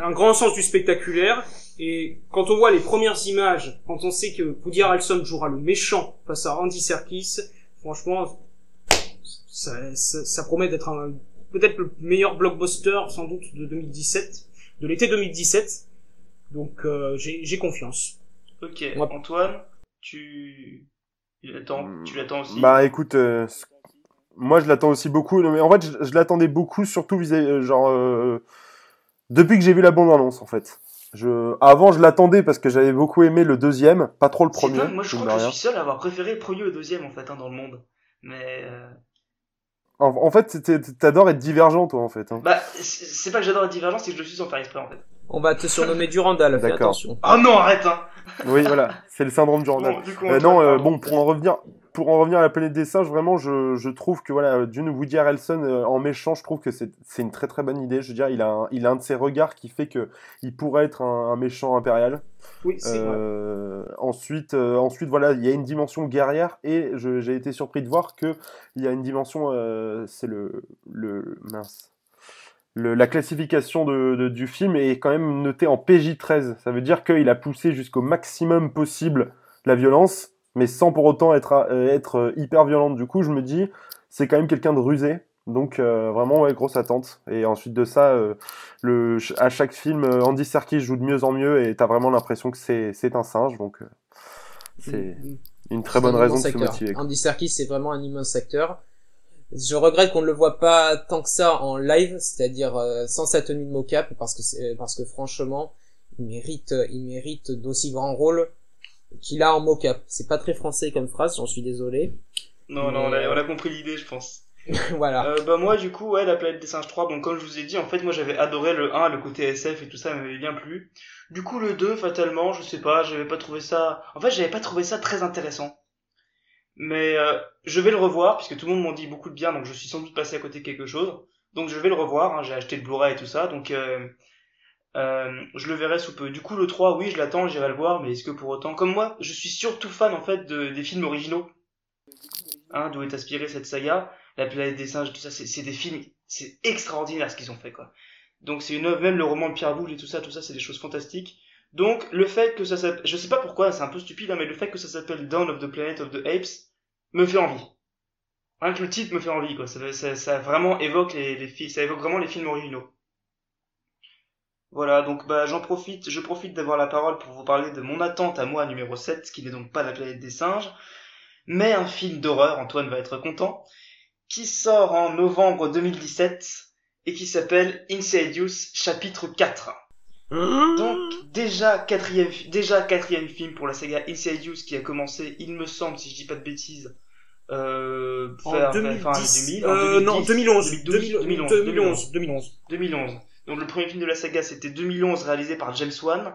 un grand sens du spectaculaire. Et quand on voit les premières images, quand on sait que Woody Harrelson jouera le méchant face à Andy Serkis, franchement, ça, ça, ça promet d'être peut-être le meilleur blockbuster sans doute de 2017, de l'été 2017. Donc euh, j'ai confiance. Ok, Moi- Antoine, tu, tu l'attends, tu l'attends aussi. Bah écoute, euh, moi je l'attends aussi beaucoup. Non, mais en fait, je, je l'attendais beaucoup, surtout vis-à-vis, euh, genre, euh, depuis que j'ai vu la bande-annonce en fait. Je... Avant, je l'attendais parce que j'avais beaucoup aimé le deuxième, pas trop le premier. dingue, moi je crois de que je suis seul à avoir préféré le premier au deuxième en fait hein, dans le monde. Mais euh, En, en fait, t'adores être divergent, toi, en fait. hein. bah c'est pas que j'adore la divergence, c'est que je le suis sans faire exprès en fait. On va te surnommer Durandal, fais. Oh non, arrête hein. Oui, voilà, c'est le syndrome du Randall. Bon, du coup, Euh, non, euh, bon, pour en revenir, pour en revenir à la planète des singes, vraiment, je, je trouve que voilà, d'une Woody Harrelson euh, en méchant, je trouve que c'est une très très bonne idée. Je veux dire, il a un, il a un de ses regards qui fait que il pourrait être un, un méchant impérial. Oui, c'est vrai. Euh, ensuite, euh, ensuite, voilà, il y a une dimension guerrière et j'ai été surpris de voir que il y a une dimension, euh, c'est le, le mince. Le- la classification de, de- du film est quand même notée en PJ13. Ça veut dire qu'il a poussé jusqu'au maximum possible la violence, mais sans pour autant être, euh, être euh, hyper violente. Du coup, je me dis, c'est quand même quelqu'un de rusé. Donc euh, vraiment, ouais, grosse attente. Et ensuite de ça, euh, le, à chaque film, Andy Serkis joue de mieux en mieux et t'as vraiment l'impression que c'est un singe. Donc euh, c'est Mm. une très bonne raison de se motiver. Andy Serkis, c'est vraiment un immense acteur. Je regrette qu'on ne le voit pas tant que ça en live, c'est-à-dire euh, sans sa tenue de mocap, parce que c'est- parce que franchement, il mérite, il mérite d'aussi grands rôles qu'il a en mocap. C'est pas très français comme phrase, j'en suis désolé. Non, non, on a, on a compris l'idée, je pense. voilà. Euh, bah moi du coup ouais la planète des singes 3 bon comme je vous ai dit en fait moi j'avais adoré le 1 le côté SF et tout ça m'avait bien plu du coup le 2 fatalement je sais pas j'avais pas trouvé ça en fait j'avais pas trouvé ça très intéressant mais euh, je vais le revoir puisque tout le monde m'en dit beaucoup de bien donc je suis sans doute passé à côté de quelque chose donc je vais le revoir hein, j'ai acheté le Blu-ray et tout ça donc euh, euh, je le verrai sous peu du coup le 3 oui je l'attends j'irai le voir mais est-ce que pour autant comme moi je suis surtout fan en fait de, des films originaux hein, d'où est inspirée cette saga la planète des singes, tout ça, c'est des films, c'est extraordinaire ce qu'ils ont fait, quoi. Donc c'est une œuvre, même le roman de Pierre Boulle et tout ça, tout ça, c'est des choses fantastiques. Donc le fait que ça s'appelle, je sais pas pourquoi, c'est un peu stupide, hein, mais le fait que ça s'appelle Dawn of the Planet of the Apes me fait envie. Rien que le titre me fait envie, quoi. Ça, ça, ça vraiment évoque les, les films, ça évoque vraiment les films originaux. Voilà, donc bah j'en profite, je profite d'avoir la parole pour vous parler de mon attente à moi numéro 7, qui n'est donc pas la planète des singes, mais un film d'horreur, Antoine va être content qui sort en novembre 2017 et qui s'appelle Insidious chapitre 4. Donc déjà quatrième, déjà quatrième film pour la saga Insidious qui a commencé, il me semble, si je dis pas de bêtises, euh, En vers- 2010, fin 2000, en euh, non, 2011, 2012, 2011, 2011, 2011. 2011. Donc le premier film de la saga c'était 2011 réalisé par James Wan.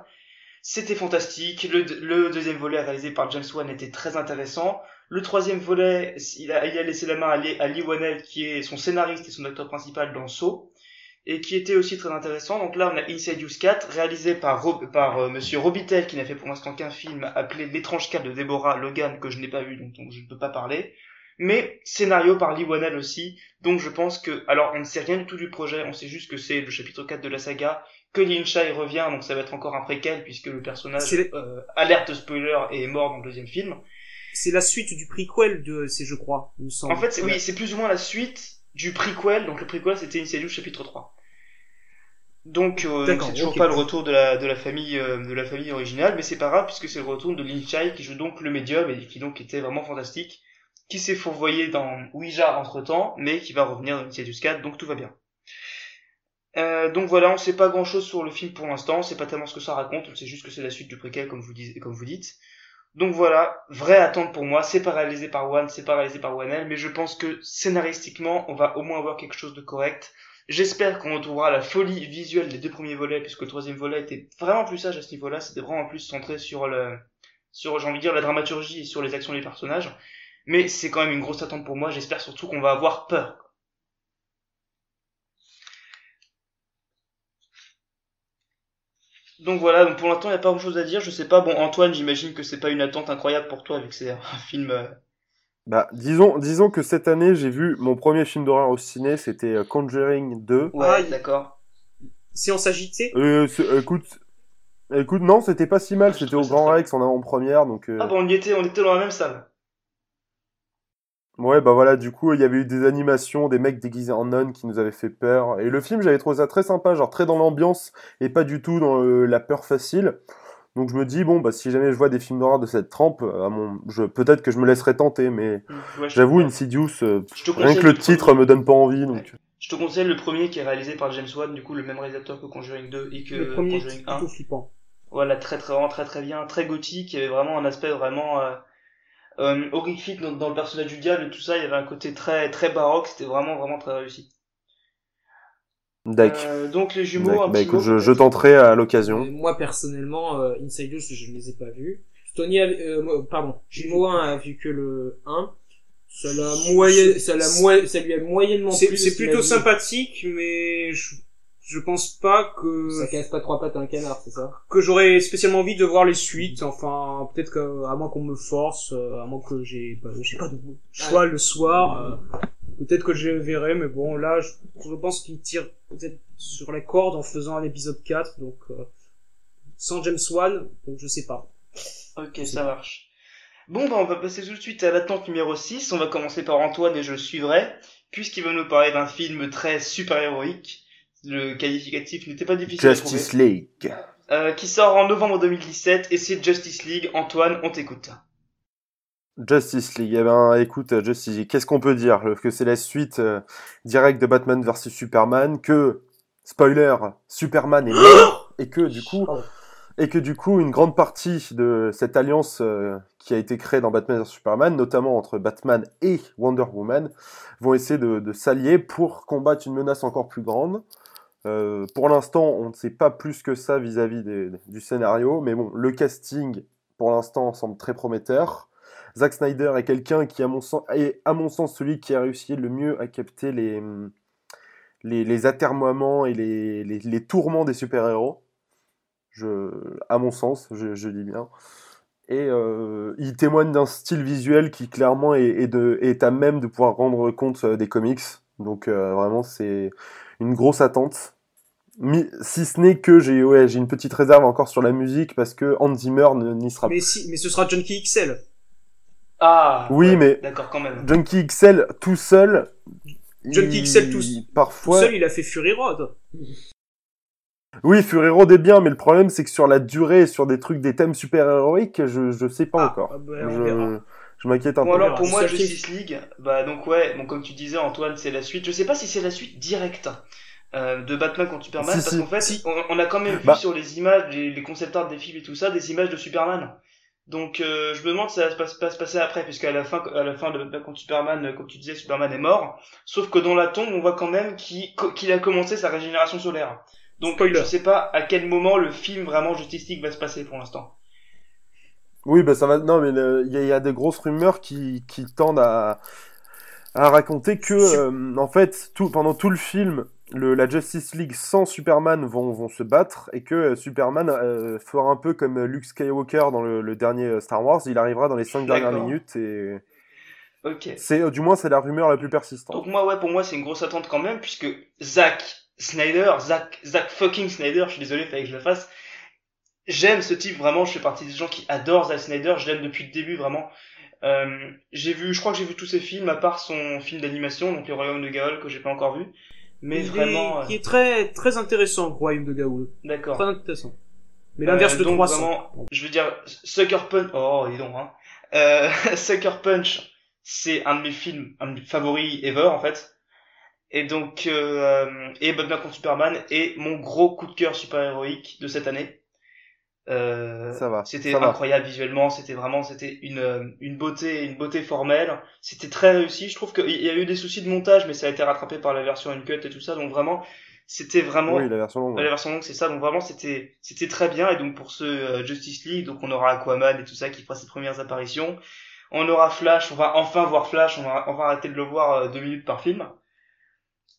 C'était fantastique. Le, le deuxième volet réalisé par James Wan était très intéressant. Le troisième volet, il a, il a laissé la main à Lee, à Lee Whannell qui est son scénariste et son acteur principal dans Saw et qui était aussi très intéressant. Donc là on a Insidious 4 réalisé par, Rob- par euh, Monsieur Robitel qui n'a fait pour l'instant qu'un film appelé L'étrange cas de Deborah Logan que je n'ai pas vu donc, donc je ne peux pas parler. Mais scénario par Lee Whannell aussi, donc je pense que, alors on ne sait rien du tout du projet, on sait juste que c'est le chapitre 4 de la saga, que Lin Shai revient, donc ça va être encore un préquel, puisque le personnage, euh, alerte spoiler, est mort dans le deuxième film. C'est la suite du prequel de, c'est je crois, il me semble. En fait, oui, c'est plus ou moins la suite du prequel, donc le prequel c'était Insidious chapitre 3. Donc euh, c'est toujours pas le retour de la, de la famille euh, de la famille originale, mais c'est pas grave puisque c'est le retour de Lin Shai qui joue donc le médium et qui donc était vraiment fantastique, qui s'est fourvoyé dans Ouija entre temps, mais qui va revenir dans Insidious 4, donc tout va bien. Euh, donc voilà, on sait pas grand chose sur le film pour l'instant, on sait pas tellement ce que ça raconte, on sait juste que c'est la suite du préquel comme vous, dites, comme vous dites. Donc voilà, vraie attente pour moi, c'est pas réalisé par One, c'est pas réalisé par Wanel, mais je pense que scénaristiquement, on va au moins avoir quelque chose de correct. J'espère qu'on retrouvera la folie visuelle des deux premiers volets, puisque le troisième volet était vraiment plus sage à ce niveau-là, c'était vraiment plus centré sur le, sur, j'ai envie de dire, la dramaturgie et sur les actions des personnages. Mais c'est quand même une grosse attente pour moi, j'espère surtout qu'on va avoir peur. Donc voilà, donc pour l'instant il n'y a pas grand chose à dire, je sais pas, bon Antoine j'imagine que c'est pas une attente incroyable pour toi vu que c'est un film... euh, Bah, disons, disons que cette année, j'ai vu mon premier film d'horreur au ciné, c'était euh, Conjuring 2. Ouais, Ah, d'accord. Séance agitée Euh, c'est- écoute, écoute, non, c'était pas si mal, Je c'était au Grand Rex en avant-première, donc euh, Ah bah on y était, on était dans la même salle. Ouais, bah voilà, du coup, il y avait eu des animations, des mecs déguisés en nonnes qui nous avaient fait peur, et le film, j'avais trouvé ça très sympa, genre très dans l'ambiance, et pas du tout dans euh, la peur facile. Donc je me dis, bon, bah si jamais je vois des films d'horreur de cette trempe, euh, à mon... je... peut-être que je me laisserai tenter, mais Ouais, je- j'avoue, Insidious, euh, je te rien que le titre premier. me donne pas envie, donc... Je te conseille le premier qui est réalisé par James Wan, du coup le même réalisateur que Conjuring 2 et que le premier Conjuring 1. plutôt flippant. Voilà, très très vraiment très très bien, très gothique, il y avait vraiment un aspect vraiment euh, euh, horrifique dans, dans le personnage du diable et tout ça, il y avait un côté très très baroque, c'était vraiment vraiment très réussi. D'accord. Euh, donc les jumeaux, un Bah petit écoute, mot, je, je tenterai à l'occasion. Moi personnellement, euh, Insiders, je ne les ai pas vus. Tony, a, euh, pardon, Jumeau 1 a vu que le 1. Ça l'a moyen, ça l'a moyen, ça lui a moyennement C'est plu. c'est plutôt sympathique, mais je, je pense pas que Ça casse pas trois pattes à un canard, c'est ça? que j'aurais spécialement envie de voir les suites. Enfin, peut-être que à moins qu'on me force, euh, à moins que j'ai pas, j'ai pas de choix le soir. euh, peut-être que je les verrai, mais bon, là, je, je pense qu'il tire peut-être sur les cordes en faisant un épisode 4, donc euh, sans James Wan, donc je sais pas. Ok, ça marche. Bon, bah, on va passer tout de suite à l'attente numéro 6. On va commencer par Antoine et je le suivrai, puisqu'il va nous parler d'un film très super-héroïque. Le qualificatif n'était pas difficile à trouver. Justice League. Euh, qui sort en novembre 2017 et c'est Justice League. Antoine, on t'écoute. Justice League. Eh ben, écoute, euh, Justice League, qu'est-ce qu'on peut dire Que c'est la suite euh, directe de Batman vs Superman, que, spoiler, Superman est mort, et que du coup, Pardon. et que du coup, une grande partie de cette alliance euh, qui a été créée dans Batman vs Superman, notamment entre Batman et Wonder Woman, vont essayer de, de s'allier pour combattre une menace encore plus grande. Euh, pour l'instant, on ne sait pas plus que ça vis-à-vis du scénario, mais bon, le casting, pour l'instant, semble très prometteur. Zack Snyder est quelqu'un qui, à mon sens, est, à mon sens, celui qui a réussi le mieux à capter les, les, les atermoiements et les, les, tourments des super-héros. Je, à mon sens, je, dis bien. Et euh, il témoigne d'un style visuel qui clairement est, est, à même de pouvoir rendre compte euh, des comics. Donc vraiment, c'est une grosse attente. Mi- si ce n'est que j'ai ouais, j'ai une petite réserve encore sur la musique parce que Hans Zimmer ne- n'y sera pas. Mais si, mais ce sera Junkie XL. Ah Oui, ouais, mais- D'accord, quand même. Junkie XL tout seul. Junkie il- XL tout- Parfois. Tout seul, il a fait Fury Road. Oui, Fury Road est bien, mais le problème c'est que sur la durée et sur des trucs, des thèmes super héroïques, je je sais pas Ah, encore. ah bah, on verra. Je m'inquiète un Bon peu. alors pour moi Justice League, bah donc ouais, bon comme tu disais Antoine, c'est la suite. Je sais pas si c'est la suite directe euh, de Batman contre Superman Si, parce si. qu'en fait on, on a quand même vu Bah. sur les images, les, les concept art des films et tout ça, des images de Superman. Donc euh, je me demande si ça va se passe- pas se passer après puisqu'à la fin à la fin de Batman contre Superman, euh, comme tu disais, Superman est mort. Sauf que dans la tombe on voit quand même qu'il a commencé sa régénération solaire. Donc Spoiler. je sais pas à quel moment le film vraiment Justice League va se passer pour l'instant. Oui, bah ça va. Non, mais il y, a- il y a des grosses rumeurs qui, qui tendent à, à raconter que, euh, en fait, tout, pendant tout le film, le, la Justice League sans Superman vont, vont se battre et que euh, Superman euh, fera un peu comme Luke Skywalker dans le, le dernier euh, Star Wars. Il arrivera dans les cinq dernières minutes et Ok. c'est, du moins, c'est la rumeur la plus persistante. Donc moi ouais pour moi c'est une grosse attente quand même puisque Zack Snyder, Zack, Zack fucking Snyder, je suis désolé, fallait que je le fasse. J'aime ce type vraiment, je fais partie des gens qui adorent Zack Snyder, je l'aime depuis le début vraiment. Euh, j'ai vu, je crois que j'ai vu tous ses films à part son film d'animation, donc Le Royaume de Gaol que j'ai pas encore vu. Mais Il est- vraiment, euh, Qui est très, très intéressant, Royaume de Gaoul. d'accord. Très intéressant. Mais l'inverse Euh, de donc 300. vraiment, je veux dire, Sucker Punch, oh, dis donc, hein. Euh, Sucker Punch, c'est un de mes films, un de mes favoris ever, en fait. Et donc, euh, et Batman contre Superman est mon gros coup de cœur super-héroïque de cette année. Euh, Ça va, C'était va. incroyable visuellement, c'était vraiment, c'était une, euh, une beauté, une beauté formelle. C'était très réussi. Je trouve qu'il y a eu des soucis de montage, mais ça a été rattrapé par la version uncut et tout ça. Donc vraiment, c'était vraiment Oui, la version longue. la version longue, c'est ça. Donc vraiment, c'était c'était très bien. Et donc pour ce euh, Justice League, donc on aura Aquaman et tout ça qui fera ses premières apparitions. On aura Flash. On va enfin voir Flash. On va on va arrêter de le voir euh, deux minutes par film.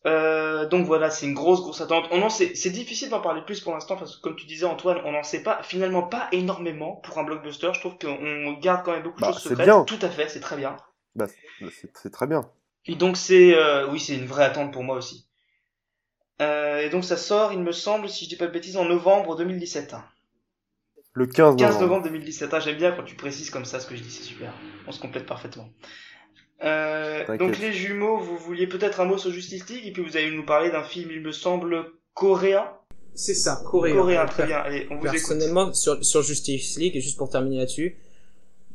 Euh, donc voilà, c'est une grosse grosse attente. On en sait, c'est difficile d'en parler plus pour l'instant parce que comme tu disais Antoine, on n'en sait pas finalement pas énormément pour un blockbuster. Je trouve qu'on garde quand même beaucoup de Bah, choses c'est secrètes. bien. Tout à fait, c'est très bien. Bah, c'est, c'est très bien. Et donc c'est euh, oui c'est une vraie attente pour moi aussi. Euh, et donc ça sort, il me semble, si je dis pas de bêtises, en novembre 2017. Le 15 15 novembre. novembre 2017. Ah, j'aime bien quand tu précises comme ça ce que je dis, c'est super. On se complète parfaitement. Euh, donc les jumeaux, vous vouliez peut-être un mot sur Justice League et puis vous allez nous parler d'un film, il me semble, coréen. C'est ça, coréen. Coréen, très bien. Allez, on vous écoute. Personnellement, sur, sur Justice League, et juste pour terminer là-dessus,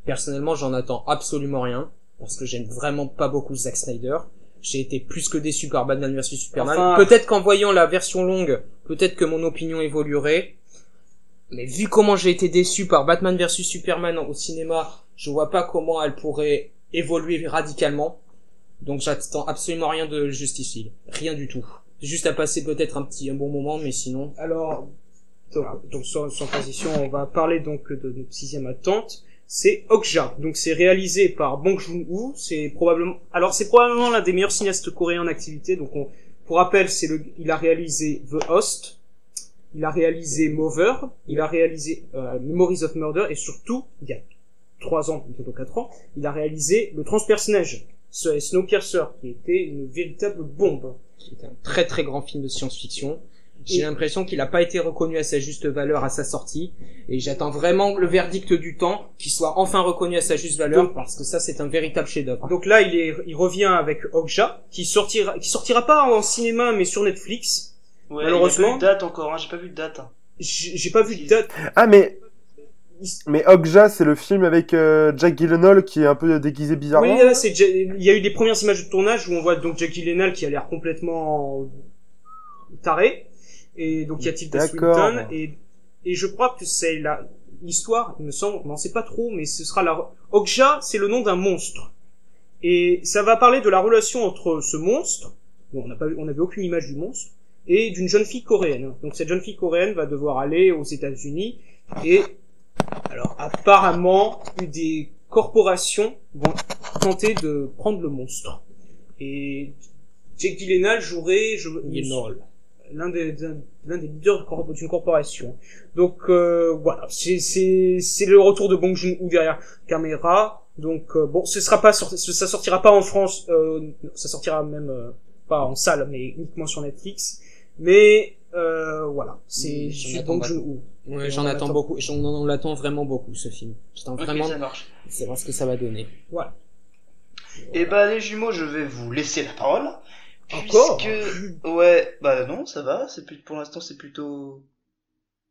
personnellement, j'en attends absolument rien, parce que j'aime vraiment pas beaucoup Zack Snyder. j'ai été plus que déçu par Batman vs Superman. Enfin- peut-être qu'en voyant la version longue, peut-être que mon opinion évoluerait. Mais vu comment j'ai été déçu par Batman vs Superman au cinéma, je vois pas comment elle pourrait évoluer radicalement. Donc j'attends absolument rien de Justice. Rien du tout. Juste à passer peut-être un petit un bon moment, mais sinon. Alors, donc, donc sans, sans transition, on va parler donc de notre sixième attente. C'est Okja. Donc c'est réalisé par Bong Joon-ho. C'est probablement, alors c'est probablement l'un des meilleurs cinéastes coréens en activité. Donc on, pour rappel, c'est le, il a réalisé The Host, il a réalisé Mover, il a réalisé euh, Memories of Murder et surtout, il trois ans, bientôt quatre ans, il a réalisé le transpersonnage, ce Snowpiercer, qui était une véritable bombe. C'était un très très grand film de science-fiction. J'ai Et- l'impression qu'il n'a pas été reconnu à sa juste valeur à sa sortie. Et j'attends vraiment le verdict du temps, qu'il soit enfin reconnu à sa juste valeur, Donc- parce que ça c'est un véritable chef-d'œuvre. Donc là, il est, il revient avec Okja, qui sortira, qui sortira pas en cinéma, mais sur Netflix. Ouais, Malheureusement- a pas eu de date encore, hein, j'ai pas vu de date. J'ai j'ai pas vu de date. Ah, mais. Mais Okja, c'est le film avec euh, Jack Gyllenhaal qui est un peu déguisé bizarrement. Oui, là, c'est, Ja- il y a eu des premières images de tournage où on voit donc Jackie Gyllenhaal qui a l'air complètement taré. Et donc il y a Tilda. Swinton. Et, et je crois que c'est la, l'histoire, il me semble, on n'en sait pas trop, mais ce sera la, Okja, c'est le nom d'un monstre. Et ça va parler de la relation entre ce monstre, bon, on n'a pas, on n'avait aucune image du monstre, et d'une jeune fille coréenne. Donc cette jeune fille coréenne va devoir aller aux États-Unis et alors apparemment des corporations vont tenter de prendre le monstre. Et Jake Gyllenhaal jouerait je, l'un des l'un des leaders d'une corporation. Donc euh, voilà, c'est c'est c'est le retour de Bong Joon-ho derrière caméra. Donc euh, bon, ce sera pas sorti- ça sortira pas en France, euh, ça sortira même euh, pas en salle, mais uniquement sur Netflix. Mais euh, voilà, c'est Bong. Joon-ho. Ouais, Et j'en attends attend. beaucoup, j'en on l'attend vraiment beaucoup ce film. J'attends Ok, vraiment ça marche. de savoir ce que ça va donner. Voilà. Et bah les jumeaux, je vais vous laisser la parole. Encore Puisque... Ouais, bah non, ça va, c'est plus... pour l'instant c'est plutôt...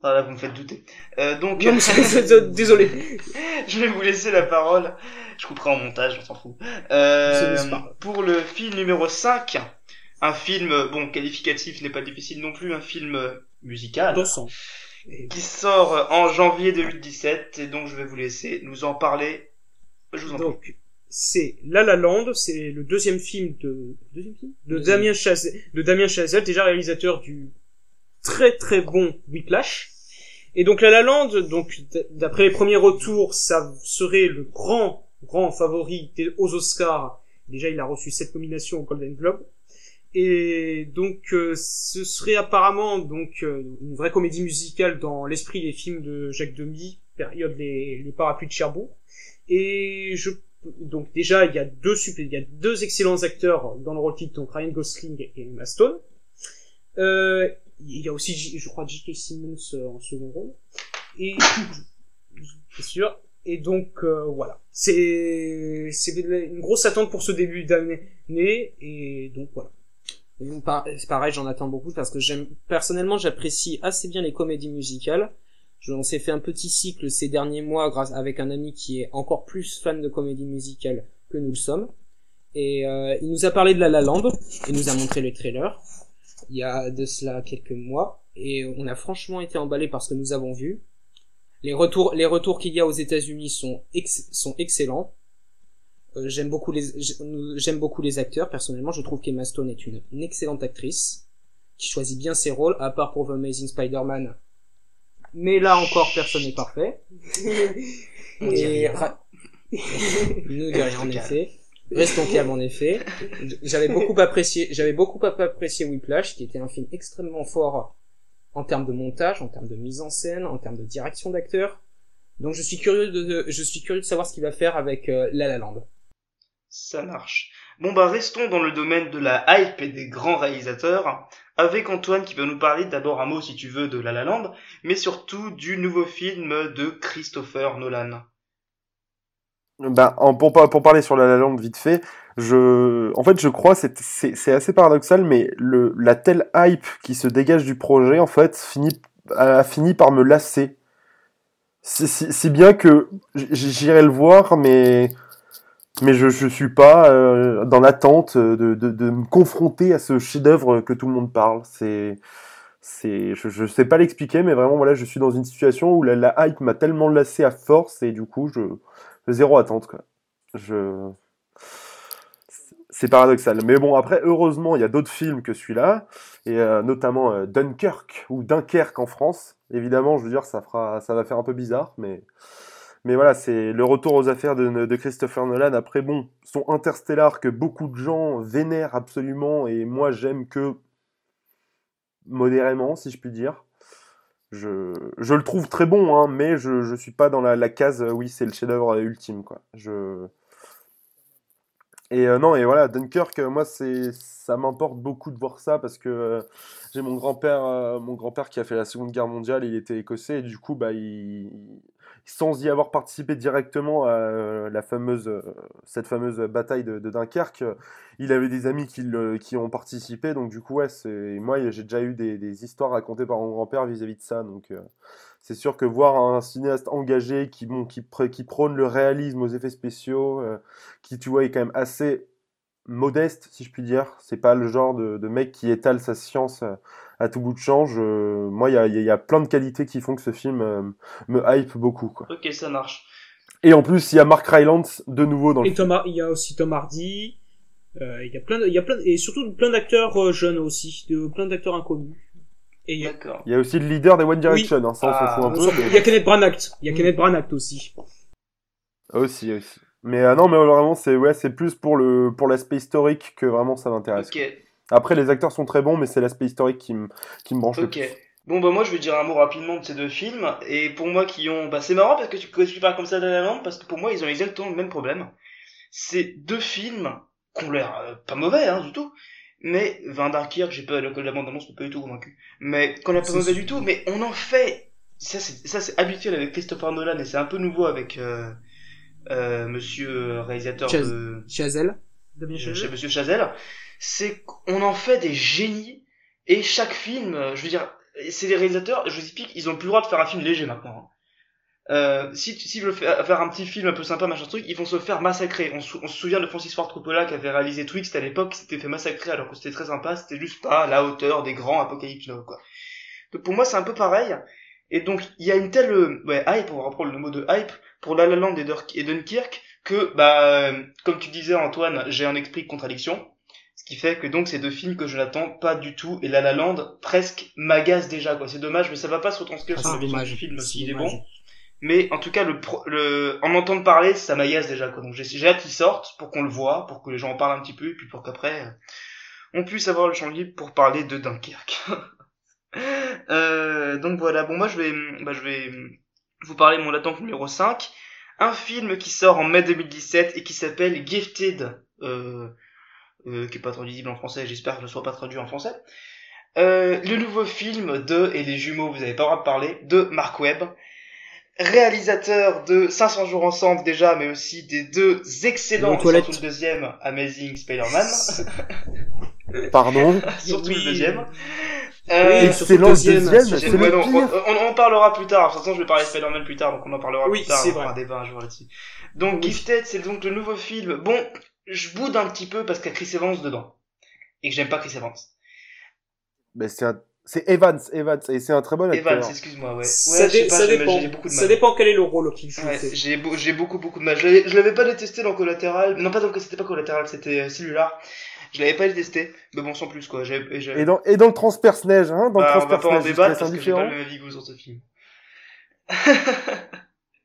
Ah là, vous me faites douter. Euh, donc, Non, mais c'est- désolé. je vais vous laisser la parole. Je couperai en montage, on s'en fout. Euh, C'est pour le film numéro 5, un film, bon, qualificatif n'est pas difficile non plus, un film musical. Dansant. Qui sort en janvier 2017 et donc je vais vous laisser nous en parler. Je vous en prie. Donc, c'est La La Land, c'est le deuxième film de, deuxième film? De Deuxième. Damien Chazelle, de Damien Chazelle, déjà réalisateur du très très bon Whiplash. Et donc La La Land, donc, d'après les premiers retours, ça serait le grand, grand favori aux Oscars. Déjà, il a reçu sept nominations au Golden Globe. Et donc, euh, ce serait apparemment donc euh, une vraie comédie musicale dans l'esprit des films de Jacques Demy, période les, les parapluies de Cherbourg. Et je donc déjà il y a deux il y a deux excellents acteurs dans le rôle titre donc Ryan Gosling et Emma Stone. Euh, il y a aussi je crois J.K. Simmons euh, en second rôle et c'est sûr et donc euh, voilà c'est c'est une grosse attente pour ce début d'année et donc voilà C'est pareil, j'en attends beaucoup parce que j'aime personnellement, j'apprécie assez bien les comédies musicales. Je, on s'est fait un petit cycle ces derniers mois grâce avec un ami qui est encore plus fan de comédies musicales que nous le sommes. Et euh, il nous a parlé de La La Land, il nous a montré le trailer il y a de cela quelques mois et on a franchement été emballé par ce que nous avons vu. Les retours, les retours qu'il y a aux États-Unis sont ex- sont excellents. Euh, j'aime beaucoup les j'aime beaucoup les acteurs personnellement je trouve qu'Emma Stone est une, une excellente actrice qui choisit bien ses rôles à part pour The Amazing Spider-Man. Mais là encore personne n'est parfait. On et de rien. en effet. restons calmes en effet. J'avais beaucoup apprécié j'avais beaucoup apprécié Whiplash qui était un film extrêmement fort en termes de montage en termes de mise en scène en termes de direction d'acteurs donc je suis curieux de je suis curieux de savoir ce qu'il va faire avec euh, La La Land Ça marche. Bon bah restons dans le domaine de la hype et des grands réalisateurs, avec Antoine qui va nous parler d'abord un mot si tu veux de La La Land, mais surtout du nouveau film de Christopher Nolan. Bah, en- pour, pour parler sur La La Land vite fait, je, en fait, je crois c'est assez paradoxal, mais la telle hype qui se dégage du projet, en fait, finit a fini par me lasser. Si, bien que j'irai le voir, mais mais je je suis pas euh, dans l'attente de, me confronter à ce chef-d'œuvre que tout le monde parle. C'est je, je sais pas l'expliquer, mais vraiment voilà, je suis dans une situation où la, la hype m'a tellement lassé à force et du coup je zéro attente quoi. Je c'est paradoxal. Mais bon, après, heureusement, il y a d'autres films que celui-là, et euh, notamment euh, Dunkirk ou Dunkerque en France. Évidemment, je veux dire, ça fera, ça va faire un peu bizarre, mais mais voilà, c'est le retour aux affaires de, de Christopher Nolan. Après, bon, son Interstellar que beaucoup de gens vénèrent absolument, et moi j'aime que modérément, si je puis dire. Je, je le trouve très bon, hein, mais je, je suis pas dans la, la case, euh, oui, c'est le chef-d'œuvre ultime, quoi. Je, et euh, non, et voilà, Dunkirk, euh, moi, c'est, ça m'importe beaucoup de voir ça parce que j'ai mon grand-père, mon grand-père qui a fait la Seconde Guerre mondiale, il était écossais et du coup, bah, il, sans y avoir participé directement à euh, la fameuse, euh, cette fameuse bataille de, Dunkerque, euh, il avait des amis qui, qui ont participé, donc du coup, ouais, moi, j'ai déjà eu des, histoires racontées par mon grand-père vis-à-vis de ça, donc c'est sûr que voir un cinéaste engagé qui, qui, pr- qui prône le réalisme aux effets spéciaux, qui, tu vois, est quand même assez modeste, si je puis dire. C'est pas le genre de, mec qui étale sa science à tout bout de champ. Je- moi, il y a, il y a- plein de qualités qui font que ce film euh, me hype beaucoup. Quoi. Ok, ça marche. Et en plus, il y a Mark Rylance de nouveau dans le Et film. Tom, Har- il y a aussi Tom Hardy. Euh, il y a plein, de, il y a plein, et surtout plein d'acteurs euh, jeunes aussi, de, plein d'acteurs inconnus. Et il y a, D'accord. Il y a aussi le leader des One Direction, hein, ça on Ah, s'en fout un peu. il y a Kenneth Branagh. Il y a Mm. Kenneth Branagh aussi. Aussi, aussi. Mais euh, non, mais vraiment, c'est ouais, c'est plus pour le pour l'aspect historique que vraiment ça m'intéresse. Ok, Après, les acteurs sont très bons, mais c'est l'aspect historique qui me qui me branche le ok. plus. Bon bah moi je vais dire un mot rapidement de ces deux films et pour moi qui ont bah c'est marrant parce que tu que tu parles comme ça de la langue parce que pour moi ils ont exactement le même problème. C'est deux films qui ont l'air euh, pas mauvais hein du tout mais Van Dunkirk j'ai pas le la bande annonce pas du tout convaincu mais qu'on a pas mauvais du tout mais on en fait ça c'est ça c'est habituel avec Christopher Nolan et c'est un peu nouveau avec euh, euh, monsieur réalisateur Chaz- de Chazelle. Monsieur Chazelle, c'est qu'on en fait des génies et chaque film, euh, je veux dire, c'est les réalisateurs, je vous explique, ils ont plus le droit de faire un film léger maintenant. hein. Euh, si s'ils veulent faire un petit film un peu sympa, machin truc, ils vont se faire massacrer. On, se- on se souvient de Francis Ford Coppola qui avait réalisé Twixt à l'époque, qui s'était fait massacrer alors que c'était très sympa, c'était juste pas la hauteur des grands Apocalypse Now, quoi. Donc pour moi c'est un peu pareil. Et donc il y a une telle euh, ouais, hype, on va reprendre le mot de hype, pour La La Land et Dunkirk, que bah euh, comme tu disais Antoine, j'ai un esprit de contradiction. Qui fait que donc ces deux films que je n'attends pas du tout et La La Land presque m'agace déjà quoi. C'est dommage mais ça va pas se retranscrire Ah, sur c'est la vision du film C'est s'il est dommage. bon. Mais en tout cas le, pro- le en entendre parler ça m'agace déjà quoi. Donc j'ai hâte qu'il sorte pour qu'on le voit, pour que les gens en parlent un petit peu et puis pour qu'après on puisse avoir le champ libre pour parler de Dunkerque. euh, donc voilà, bon moi je vais bah, je vais vous parler de mon attente numéro 5, un film qui sort en mai 2017 et qui s'appelle Gifted euh, euh, qui est pas traduisible en français, j'espère que ne soit pas traduit en français. Euh, le nouveau film de, et les jumeaux, vous avez pas le droit de parler, de Mark Webb, réalisateur de 500 jours ensemble déjà, mais aussi des deux excellents, surtout le deuxième, Amazing Spider-Man, Pardon. surtout Oui. le deuxième. Oui, Euh, surtout le Excellent deuxième, deuxième, c'est- ouais, le non, on, pire. on- on en parlera plus tard. De toute façon, je vais parler de Spider-Man plus tard, donc on en parlera Oui, plus tard. c'est on fera un débat un jour là-dessus. Donc, Oui. Gifted, c'est donc le nouveau film. Bon, je boude un petit peu parce qu'il y a Chris Evans dedans. Et que j'aime pas Chris Evans. Mais c'est un- c'est Evans, Evans, et c'est un très bon acteur. Evans, excuse-moi, ouais. Ouais, ça, dé- pas, dépend. j'ai beaucoup de Ça dépend quel est le rôle qu'il joue. Ouais, j'ai beau- j'ai beaucoup beaucoup de mal. Je l'avais- je l'avais pas détesté dans Collateral. Non, pas dans c'était pas Collateral, c'était euh, Cellular. Je l'avais pas détesté, mais bon, sans plus quoi. J'ai et j'ai- Et dans, et dans le transperce-neige, hein, dans Bah, le on va pas en transperce-neige, débattre c'est parce que j'ai pas le même avis que vous sur ce film.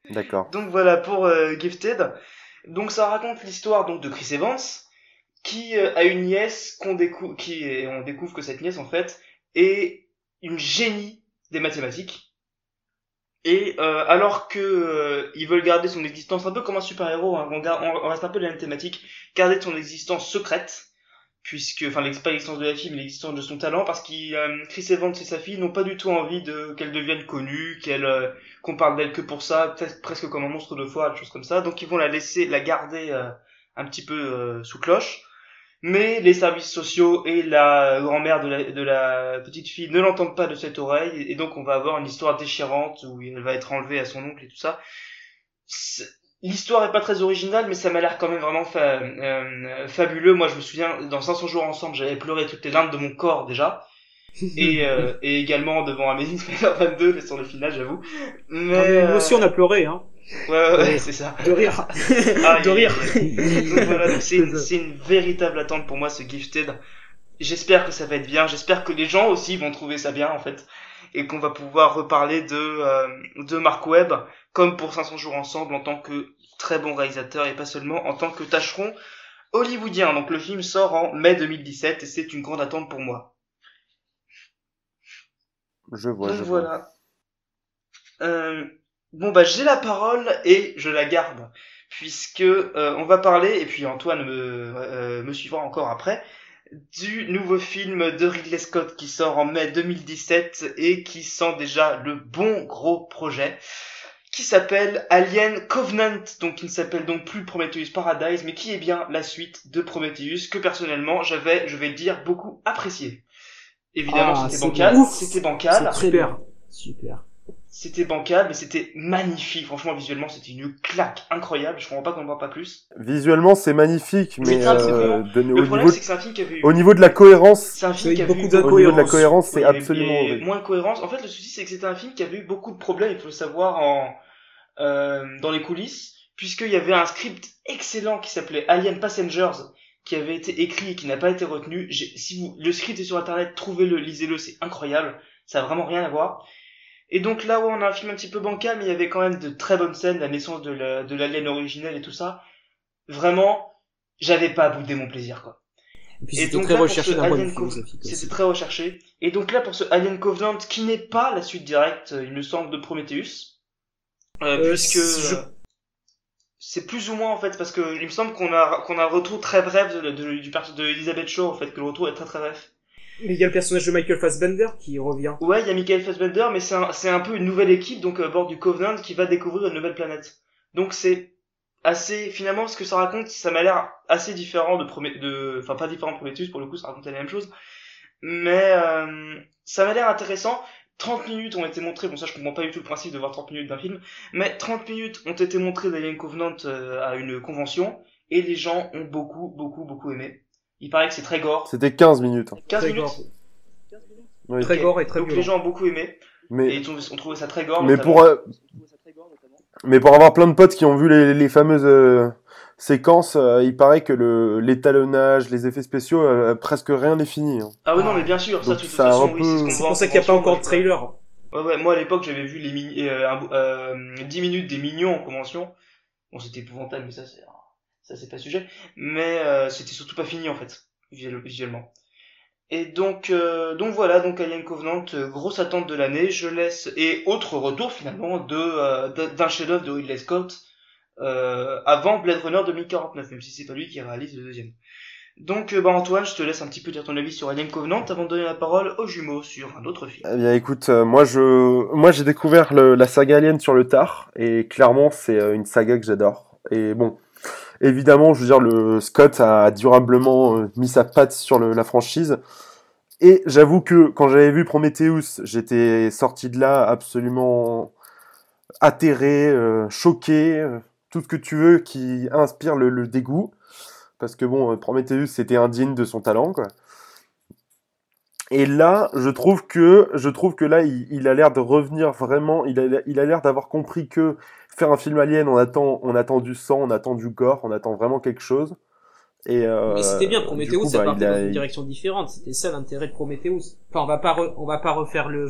D'accord. Donc voilà pour euh, Gifted. Donc ça raconte l'histoire donc de Chris Evans qui euh, a une nièce qu'on découvre qui on découvre que cette nièce en fait est une génie des mathématiques. Et euh, alors que euh, ils veulent garder son existence un peu comme un super-héros, hein, on, garde- on- on reste un peu dans la même thématique, garder son existence secrète, puisque, enfin, l'ex- pas l'existence de la fille, mais l'existence de son talent, parce que euh, Chris Evans et sa fille n'ont pas du tout envie de qu'elle devienne connue, qu'elle euh, qu'on parle d'elle que pour ça, presque comme un monstre de foire, des choses comme ça. Donc ils vont la laisser, la garder euh, un petit peu euh, sous cloche. Mais les services sociaux et la grand-mère de la, de la petite fille ne l'entendent pas de cette oreille, et donc on va avoir une histoire déchirante où elle va être enlevée à son oncle et tout ça. L'histoire est pas très originale, mais ça m'a l'air quand même vraiment fa- euh, fabuleux. Moi, je me souviens, dans 500 jours ensemble, j'avais pleuré toutes les larmes de mon corps déjà. et, euh, et également devant Amazing Spider-Man 2, sur le final, j'avoue. Mais, euh, aussi, on a pleuré, hein. Ouais, ouais, ouais, c'est ça. De rire. Ah, de rire. Donc voilà, c'est une, une véritable attente pour moi ce Gifted. J'espère que ça va être bien, j'espère que les gens aussi vont trouver ça bien en fait, et qu'on va pouvoir reparler de euh, de Mark Webb comme pour 500 jours ensemble en tant que très bon réalisateur et pas seulement en tant que tâcheron hollywoodien. Donc le film sort en mai 2017 et c'est une grande attente pour moi. Je vois, Donc je vois. Euh, bon bah j'ai la parole et je la garde puisque euh, on va parler et puis Antoine me, euh, me suivra encore après du nouveau film de Ridley Scott qui sort en mai 2017 et qui sent déjà le bon gros projet qui s'appelle Alien Covenant donc qui ne s'appelle donc plus Prometheus Paradise mais qui est bien la suite de Prometheus que personnellement j'avais je vais le dire beaucoup apprécié. Évidemment Ah, c'était bancal, c'était bancal. Super. Super. C'était bancal, mais c'était magnifique. Franchement, visuellement, c'était une claque incroyable. Je comprends pas qu'on ne voit pas plus. Visuellement, c'est magnifique, Mais euh, de- Le au, problème, niveau, c'est que c'est un film qui avait eu... au niveau de la cohérence, C'est un film qui a beaucoup eu de au niveau de la cohérence, c'est avait- absolument il y avait horrible. moins de cohérence. En fait, le souci, c'est que c'était un film qui avait eu beaucoup de problèmes, il faut le savoir, en, euh, dans les coulisses, puisqu'il y avait un script excellent qui s'appelait Alien Passengers, qui avait été écrit et qui n'a pas été retenu. Si vous, le script est sur internet, trouvez-le, lisez-le, c'est incroyable. Ça a vraiment rien à voir. Et donc là, ouais, on a un film un petit peu bancal, mais il y avait quand même de très bonnes scènes, la naissance de la- de l'alien originel et tout ça. Vraiment, j'avais pas boudé mon plaisir, quoi. Et puis Et c'était donc très là, recherché d'un point de vue C'était très recherché. Et donc là, pour ce Alien Covenant, qui n'est pas la suite directe, euh, il me semble, de Prometheus, puisque je- euh, c'est plus ou moins en fait, parce que il me semble qu'on a qu'on a un retour très bref de, de- du perso de Elizabeth Shaw, en fait, que le retour est très très bref. Mais il y a le personnage de Michael Fassbender qui revient. Ouais, il y a Michael Fassbender, mais c'est un, c'est un peu une nouvelle équipe, donc à bord du Covenant, qui va découvrir une nouvelle planète. Donc c'est assez, finalement, ce que ça raconte, ça m'a l'air assez différent de Promé de, enfin pas différent de Prometheus, pour le coup, ça racontait la même chose. Mais euh, ça m'a l'air intéressant. 30 minutes ont été montrées, bon ça je comprends pas du tout le principe de voir 30 minutes d'un film, mais 30 minutes ont été montrées d'Alien Covenant euh, à une convention, et les gens ont beaucoup, beaucoup, beaucoup aimé. Il paraît que c'est très gore. C'était 15 minutes. hein. 15 Très minutes. gore. Oui. Très gore et très Donc violent. les gens ont beaucoup aimé. Et Mais, ils ont, ont trouvé ça très gore. mais notamment. pour, euh, mais pour avoir plein de potes qui ont vu les, les fameuses séquences, euh, il paraît que le, l'étalonnage, les effets spéciaux, euh, presque rien n'est fini. hein. Ah oui, non, mais bien sûr, ça, Donc de toute ça a façon, un oui, c'est ce peu- qu'on C'est en pour ça qu'il n'y a pas encore de trailer. Ouais, ouais, moi à l'époque, j'avais vu les mini, euh, un- euh, 10 minutes des mignons en convention. Bon, c'était épouvantable, mais ça, c'est, ça, c'est pas sujet. Mais, euh, c'était surtout pas fini, en fait, visuel- visuellement. Et donc, euh, donc voilà, donc Alien Covenant, euh, grosse attente de l'année, je laisse, et autre retour finalement de, euh, d'un d'un chef-d'œuvre de Ridley Scott, euh, avant Blade Runner 2049, même si c'est pas lui qui réalise le deuxième. Donc, euh, bah Antoine, je te laisse un petit peu dire ton avis sur Alien Covenant avant de donner la parole aux jumeaux sur un autre film. Eh bien, écoute, euh, moi, je, moi, j'ai découvert le- la saga Alien sur le tard, et clairement, c'est euh, une saga que j'adore. Et bon, évidemment, je veux dire, le Scott a durablement mis sa patte sur le- la franchise. Et j'avoue que quand j'avais vu Prometheus, j'étais sorti de là absolument atterré, choqué, tout ce que tu veux qui inspire le, le dégoût. Parce que bon, euh, Prometheus, c'était indigne de son talent, quoi. Et là, je trouve que, je trouve que là, il, il a l'air de revenir vraiment. Il a, il a l'air d'avoir compris que faire un film alien, on attend, on attend du sang, on attend du gore, on attend vraiment quelque chose. Et euh, Mais c'était bien, Prometheus, ça bah, partait dans une direction différente. C'était ça l'intérêt de Prometheus. Enfin, on va pas, re- on va pas refaire le,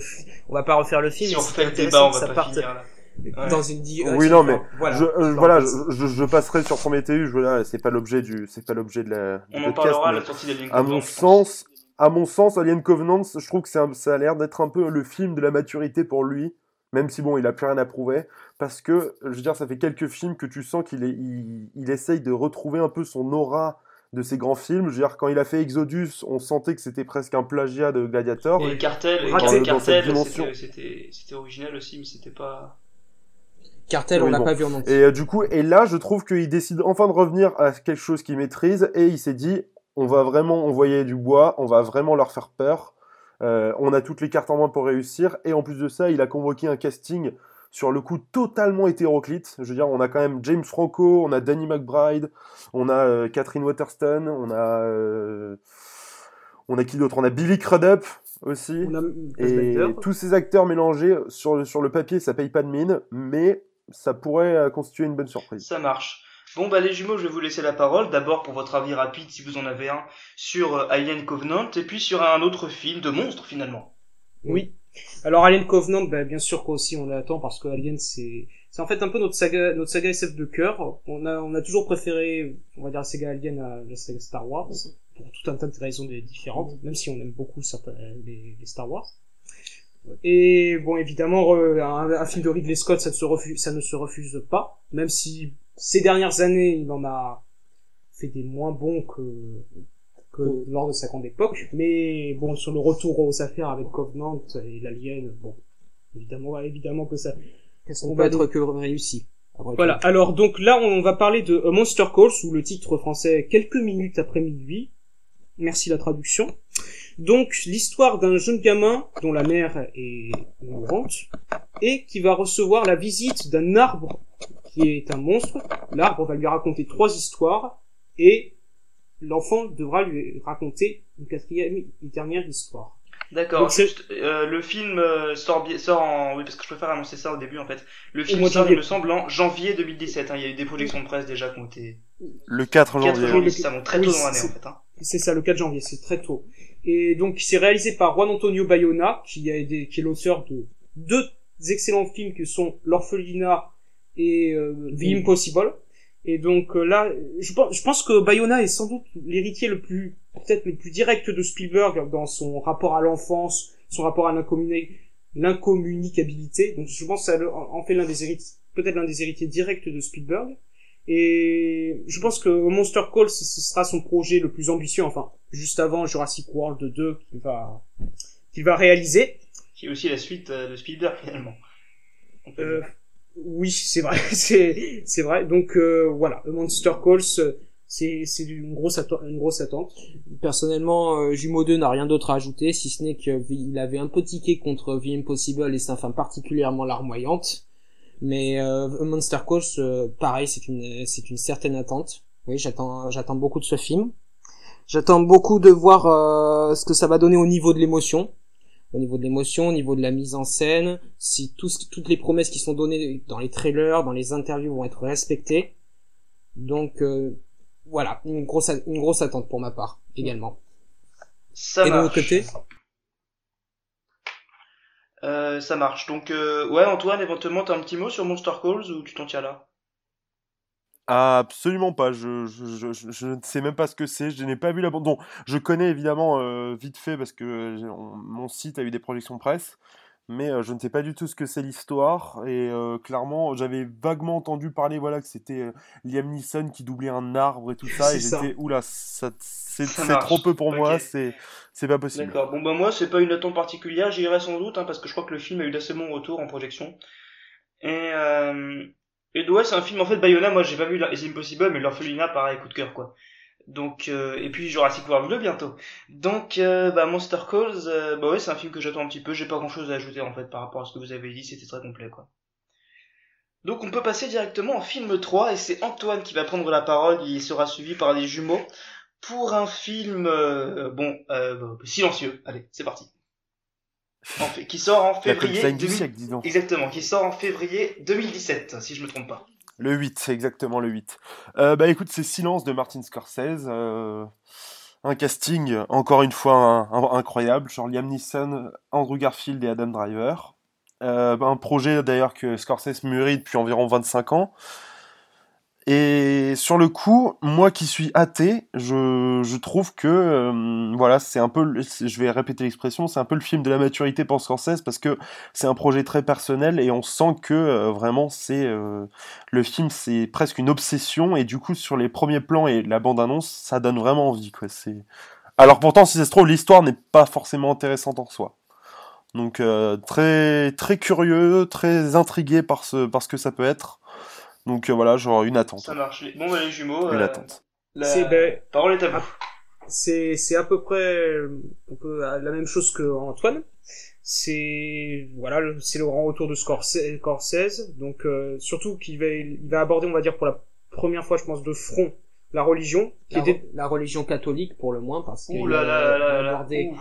on va pas refaire le film. Si on refait le débat, on va ça pas parte finir là. Ouais. dans une di- Oui, euh, non, enfin, mais voilà. je, euh, voilà, je, je, je passerai sur Prometheus. Voilà, c'est pas l'objet du, c'est pas l'objet de la. du On en podcast, parlera à la sortie d'Alien à Covenant. mon sens, à mon sens, Alien Covenant, je trouve que c'est un- ça a l'air d'être un peu le film de la maturité pour lui, même si bon, il a plus rien à prouver, parce que, je veux dire, ça fait quelques films que tu sens qu'il est, il, il essaye de retrouver un peu son aura de ses grands films. Je veux dire, quand il a fait Exodus, on sentait que c'était presque un plagiat de Gladiator. Et Cartel, et. Cartel, Dans cette dimension. c'était- c'était c'était original aussi, mais c'était pas. Cartel, on l'a bon. pas vu en entier. Et euh, du coup, et là, je trouve qu'il décide enfin de revenir à quelque chose qu'il maîtrise et il s'est dit, on va vraiment envoyer du bois, on va vraiment leur faire peur. Euh, on a toutes les cartes en main pour réussir et en plus de ça, il a convoqué un casting sur le coup totalement hétéroclite. Je veux dire, on a quand même James Franco, on a Danny McBride, on a euh, Catherine Waterston, on a euh, on a qui d'autre? On a Billy Crudup aussi. On a Et Fassbender. tous ces acteurs mélangés sur le, sur le papier, ça paye pas de mine, mais ça pourrait euh, constituer une bonne surprise. Ça marche. Bon bah les jumeaux, je vais vous laisser la parole. D'abord pour votre avis rapide, si vous en avez un, sur euh, Alien Covenant, et puis sur un autre film de monstre finalement. Oui. Alors Alien Covenant, bah, bien sûr qu'aussi on l'attend parce que Alien c'est c'est en fait un peu notre saga notre saga SF de cœur. On a on a toujours préféré on va dire la saga Alien à la saga Star Wars pour tout un tas de raisons différentes, même si on aime beaucoup certains les, les Star Wars. Et bon évidemment euh, un, un film de Ridley Scott ça ne se refuse ça ne se refuse pas, même si ces dernières années il en a fait des moins bons que que lors de sa grande époque. Mais bon, sur le retour aux affaires avec Covenant et l'Alien, bon, évidemment, évidemment que ça. Ça On ne va être que réussi. Voilà. Alors donc là, on va parler de Monster Calls, ou le titre français quelques minutes après minuit. Merci la traduction. Donc l'histoire d'un jeune gamin dont la mère est mourante et qui va recevoir la visite d'un arbre qui est un monstre. L'arbre va lui raconter trois histoires et l'enfant devra lui raconter une quatrième et dernière histoire. D'accord. Euh, le film euh, sort, sort en... Oui, parce que je préfère annoncer ça au début en fait. Le film sort, janvier. il me semble, en janvier 2017. hein. Il y a eu des projections de presse déjà qui ont été... Le 4 4 janvier. janvier, ça monte très Oui, tôt dans l'année en fait. Hein. C'est ça, le 4 janvier, c'est très tôt. Et donc, c'est réalisé par Juan Antonio Bayona, qui, a aidé- qui est l'auteur de deux excellents films que sont L'Orphelinat et euh, The Impossible. Et donc euh, là, je pense, je pense que Bayona est sans doute l'héritier le plus, peut-être le plus direct de Spielberg dans son rapport à l'enfance, son rapport à l'incommuni- l'incommunicabilité. Donc je pense que ça en fait l'un des héritiers, peut-être l'un des héritiers directs de Spielberg. Et je pense que Monster Call, ce ce sera son projet le plus ambitieux, enfin, juste avant Jurassic World 2 qu'il va, qu'il va réaliser. Qui est aussi la suite euh, de Spielberg finalement. Euh, oui, c'est vrai, c'est, c'est vrai. Donc, euh, voilà, Monster Calls, c'est, c'est une grosse, atte- une grosse attente. Personnellement, euh, Jumeau 2 n'a rien d'autre à ajouter, si ce n'est qu'il avait un peu tiqué contre The Impossible et sa fin particulièrement larmoyante. Mais euh, Monster Calls, euh, pareil, c'est une, c'est une certaine attente. Oui, j'attends, j'attends beaucoup de ce film. J'attends beaucoup de voir euh, ce que ça va donner au niveau de l'émotion, au niveau de l'émotion, au niveau de la mise en scène, si tout toutes les promesses qui sont données dans les trailers, dans les interviews vont être respectées. Donc euh, voilà, une grosse, une grosse attente pour ma part également. Ça Et de l'autre côté Euh, ça marche. Donc, euh, ouais, Antoine, éventuellement, t'as un petit mot sur Monster Calls ou tu t'en tiens là? Absolument pas. Je, je, je, ne sais même pas ce que c'est. Je n'ai pas vu la bande. Je connais évidemment euh, vite fait parce que mon site a eu des projections presse, mais euh, je ne sais pas du tout ce que c'est l'histoire. Et euh, clairement, j'avais vaguement entendu parler, voilà, que c'était euh, Liam Neeson qui doublait un arbre et tout ça. et j'étais, oula, ça, c'est trop peu pour moi. C'est, c'est pas possible. D'accord. Bon, bah, moi, c'est pas une attente particulière. J'irai sans doute, hein, parce que je crois que le film a eu d'assez bons retours en projection. Et, et ouais, c'est un film, en fait, Bayona, moi, j'ai pas vu la- It's Impossible, mais l'orphelinat, pareil, coup de cœur, quoi. Donc, euh, et puis Jurassic World 2 bientôt. Donc, euh, bah, Monster Calls, euh, bah ouais, c'est un film que j'attends un petit peu. J'ai pas grand chose à ajouter, en fait, par rapport à ce que vous avez dit. C'était très complet, quoi. Donc, on peut passer directement en film 3, et c'est Antoine qui va prendre la parole. Il sera suivi par les jumeaux pour un film, euh, bon, euh, silencieux. Allez, c'est parti. En fait, qui sort en février punchline du 2000 siècle, dis donc. Exactement, qui sort en février 2017, si je me trompe pas. Le 8, c'est exactement le 8. Euh, bah écoute, c'est Silence de Martin Scorsese. euh, un casting, encore une fois, incroyable. Genre Liam Neeson, Andrew Garfield et Adam Driver. Euh, un projet d'ailleurs que Scorsese mûrit depuis environ 25 ans. Et sur le coup, moi qui suis athée, je, je trouve que euh, voilà, c'est un peu, je vais répéter l'expression, c'est un peu le film de la maturité pour Scorsese parce que c'est un projet très personnel et on sent que euh, vraiment c'est euh, le film, c'est presque une obsession et du coup sur les premiers plans et la bande annonce, ça donne vraiment envie quoi. C'est alors pourtant si ça se trouve l'histoire n'est pas forcément intéressante en soi. Donc euh, très très curieux, très intrigué par ce par ce que ça peut être. Donc euh, voilà, genre une attente, Ça marche. Bon, bah, les jumeaux, une euh, attente. la C'est- ben, parole est à vous. C'est, c'est à peu près euh, un peu la même chose que Antoine. c'est voilà, le- c'est le grand retour de Scorsese, Scorsese. donc euh, surtout qu'il va il va aborder, on va dire pour la première fois, je pense, de front la religion, qui La, était la religion catholique pour le moins, parce qu'il a abordé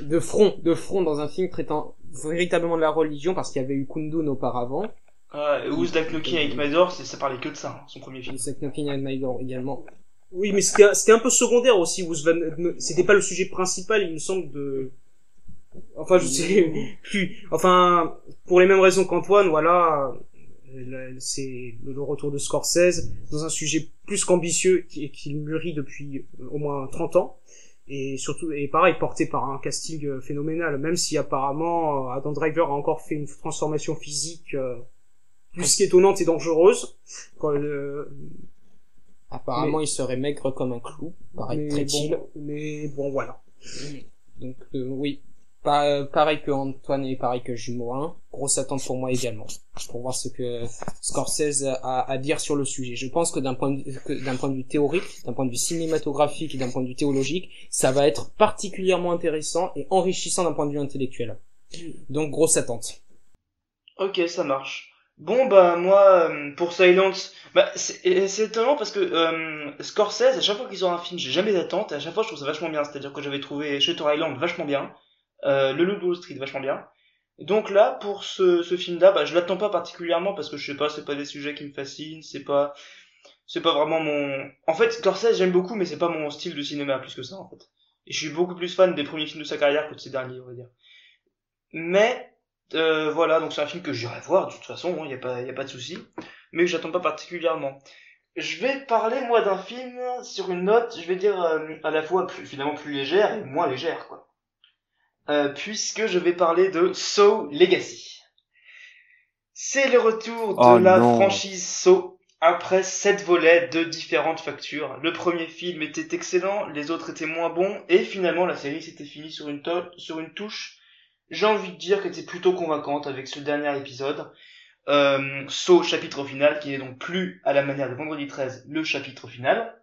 de front, de front dans un film traitant véritablement de la religion, parce qu'il y avait eu Kundun auparavant, Ah, Who's That Knocking avec ça parlait que de ça, hein, son premier film. et Zack Knocking and Maidor également. Oui, mais c'était un- c'était un peu secondaire aussi. Who's Van- C'était pas le sujet principal, il me semble de. Enfin, je sais plus. Enfin, pour les mêmes raisons qu'Antoine, voilà, c'est le retour de Scorsese dans un sujet plus qu'ambitieux qui- et qu'il mûrit depuis euh, au moins 30 ans. Et surtout, et pareil, porté par un casting euh, phénoménal, même si apparemment Adam Driver a encore fait une transformation physique euh, plus qu'étonnante et dangereuse. Quand, euh, Apparemment, il serait maigre comme un clou, mais, paraît-il. bon, mais bon, voilà. Donc euh, oui, pas, euh, pareil que Antoine et pareil que Jumeau 1, grosse attente pour moi également, pour voir ce que Scorsese a à dire sur le sujet. Je pense que d'un point de, que d'un point de vue théorique, d'un point de vue cinématographique et d'un point de vue théologique, ça va être particulièrement intéressant et enrichissant d'un point de vue intellectuel. Donc grosse attente. Ok, ça marche. Bon bah moi euh, pour Silence, bah c'est étonnant parce que euh, Scorsese à chaque fois qu'ils ont un film, j'ai jamais d'attente et à chaque fois je trouve ça vachement bien. C'est-à-dire que j'avais trouvé Shutter Island vachement bien, euh, Le Loup de Street vachement bien. Donc là pour ce, ce film-là, bah je l'attends pas particulièrement parce que je sais pas, c'est pas des sujets qui me fascinent, c'est pas c'est pas vraiment mon. En fait Scorsese j'aime beaucoup mais c'est pas mon style de cinéma plus que ça en fait. Et je suis beaucoup plus fan des premiers films de sa carrière que de ses derniers on va dire. Mais euh, voilà, donc c'est un film que j'irai voir, de toute façon, il n'y a, pas- y a pas de souci, mais que j'attends pas particulièrement. Je vais parler, moi, d'un film sur une note, je vais dire, euh, à la fois plus, finalement plus légère et moins légère, quoi. Euh, puisque je vais parler de Saw Legacy. C'est le retour de Oh la non. franchise Saw après sept volets de différentes factures. Le premier film était excellent, les autres étaient moins bons, et finalement la série s'était finie sur une, to- sur une touche j'ai envie de dire qu'elle était plutôt convaincante avec ce dernier épisode. Euh, Saw chapitre final, qui n'est donc plus à la manière de Vendredi 13 le chapitre final.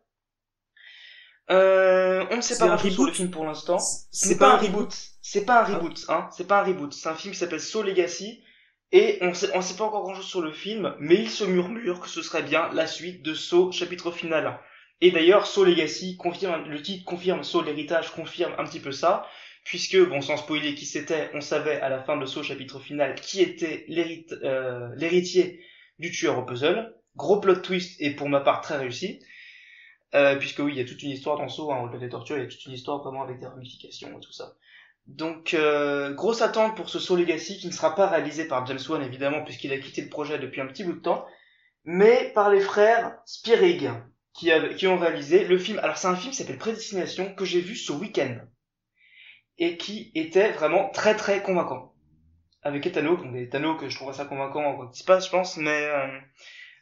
Euh, on ne sait pas un grand-chose sur le reboot film pour l'instant. C'est C'est pas un reboot. C'est pas un reboot, hein. C'est pas un reboot. C'est un film qui s'appelle Saw Legacy. Et on sait, on sait pas encore grand chose sur le film, mais il se murmure que ce serait bien la suite de Saw chapitre final. Et d'ailleurs, Saw Legacy confirme, le titre confirme, Saw l'héritage confirme un petit peu ça, puisque, bon, sans spoiler qui c'était, on savait à la fin de Saw chapitre final qui était euh, l'héritier du tueur au puzzle. Gros plot twist et pour ma part très réussi. Euh, puisque oui, il y a toute une histoire dans Saw, hein, au-delà des tortures, il y a toute une histoire vraiment avec des ramifications et tout ça. Donc, euh, grosse attente pour ce Saw Legacy qui ne sera pas réalisé par James Wan évidemment puisqu'il a quitté le projet depuis un petit bout de temps, mais par les frères Spierig qui, qui ont réalisé le film. Alors c'est un film qui s'appelle Prédestination que j'ai vu ce week-end et qui était vraiment très très convaincant. Avec Etano, donc Etano que je trouve ça convaincant quoi qu'il se passe je pense, mais euh,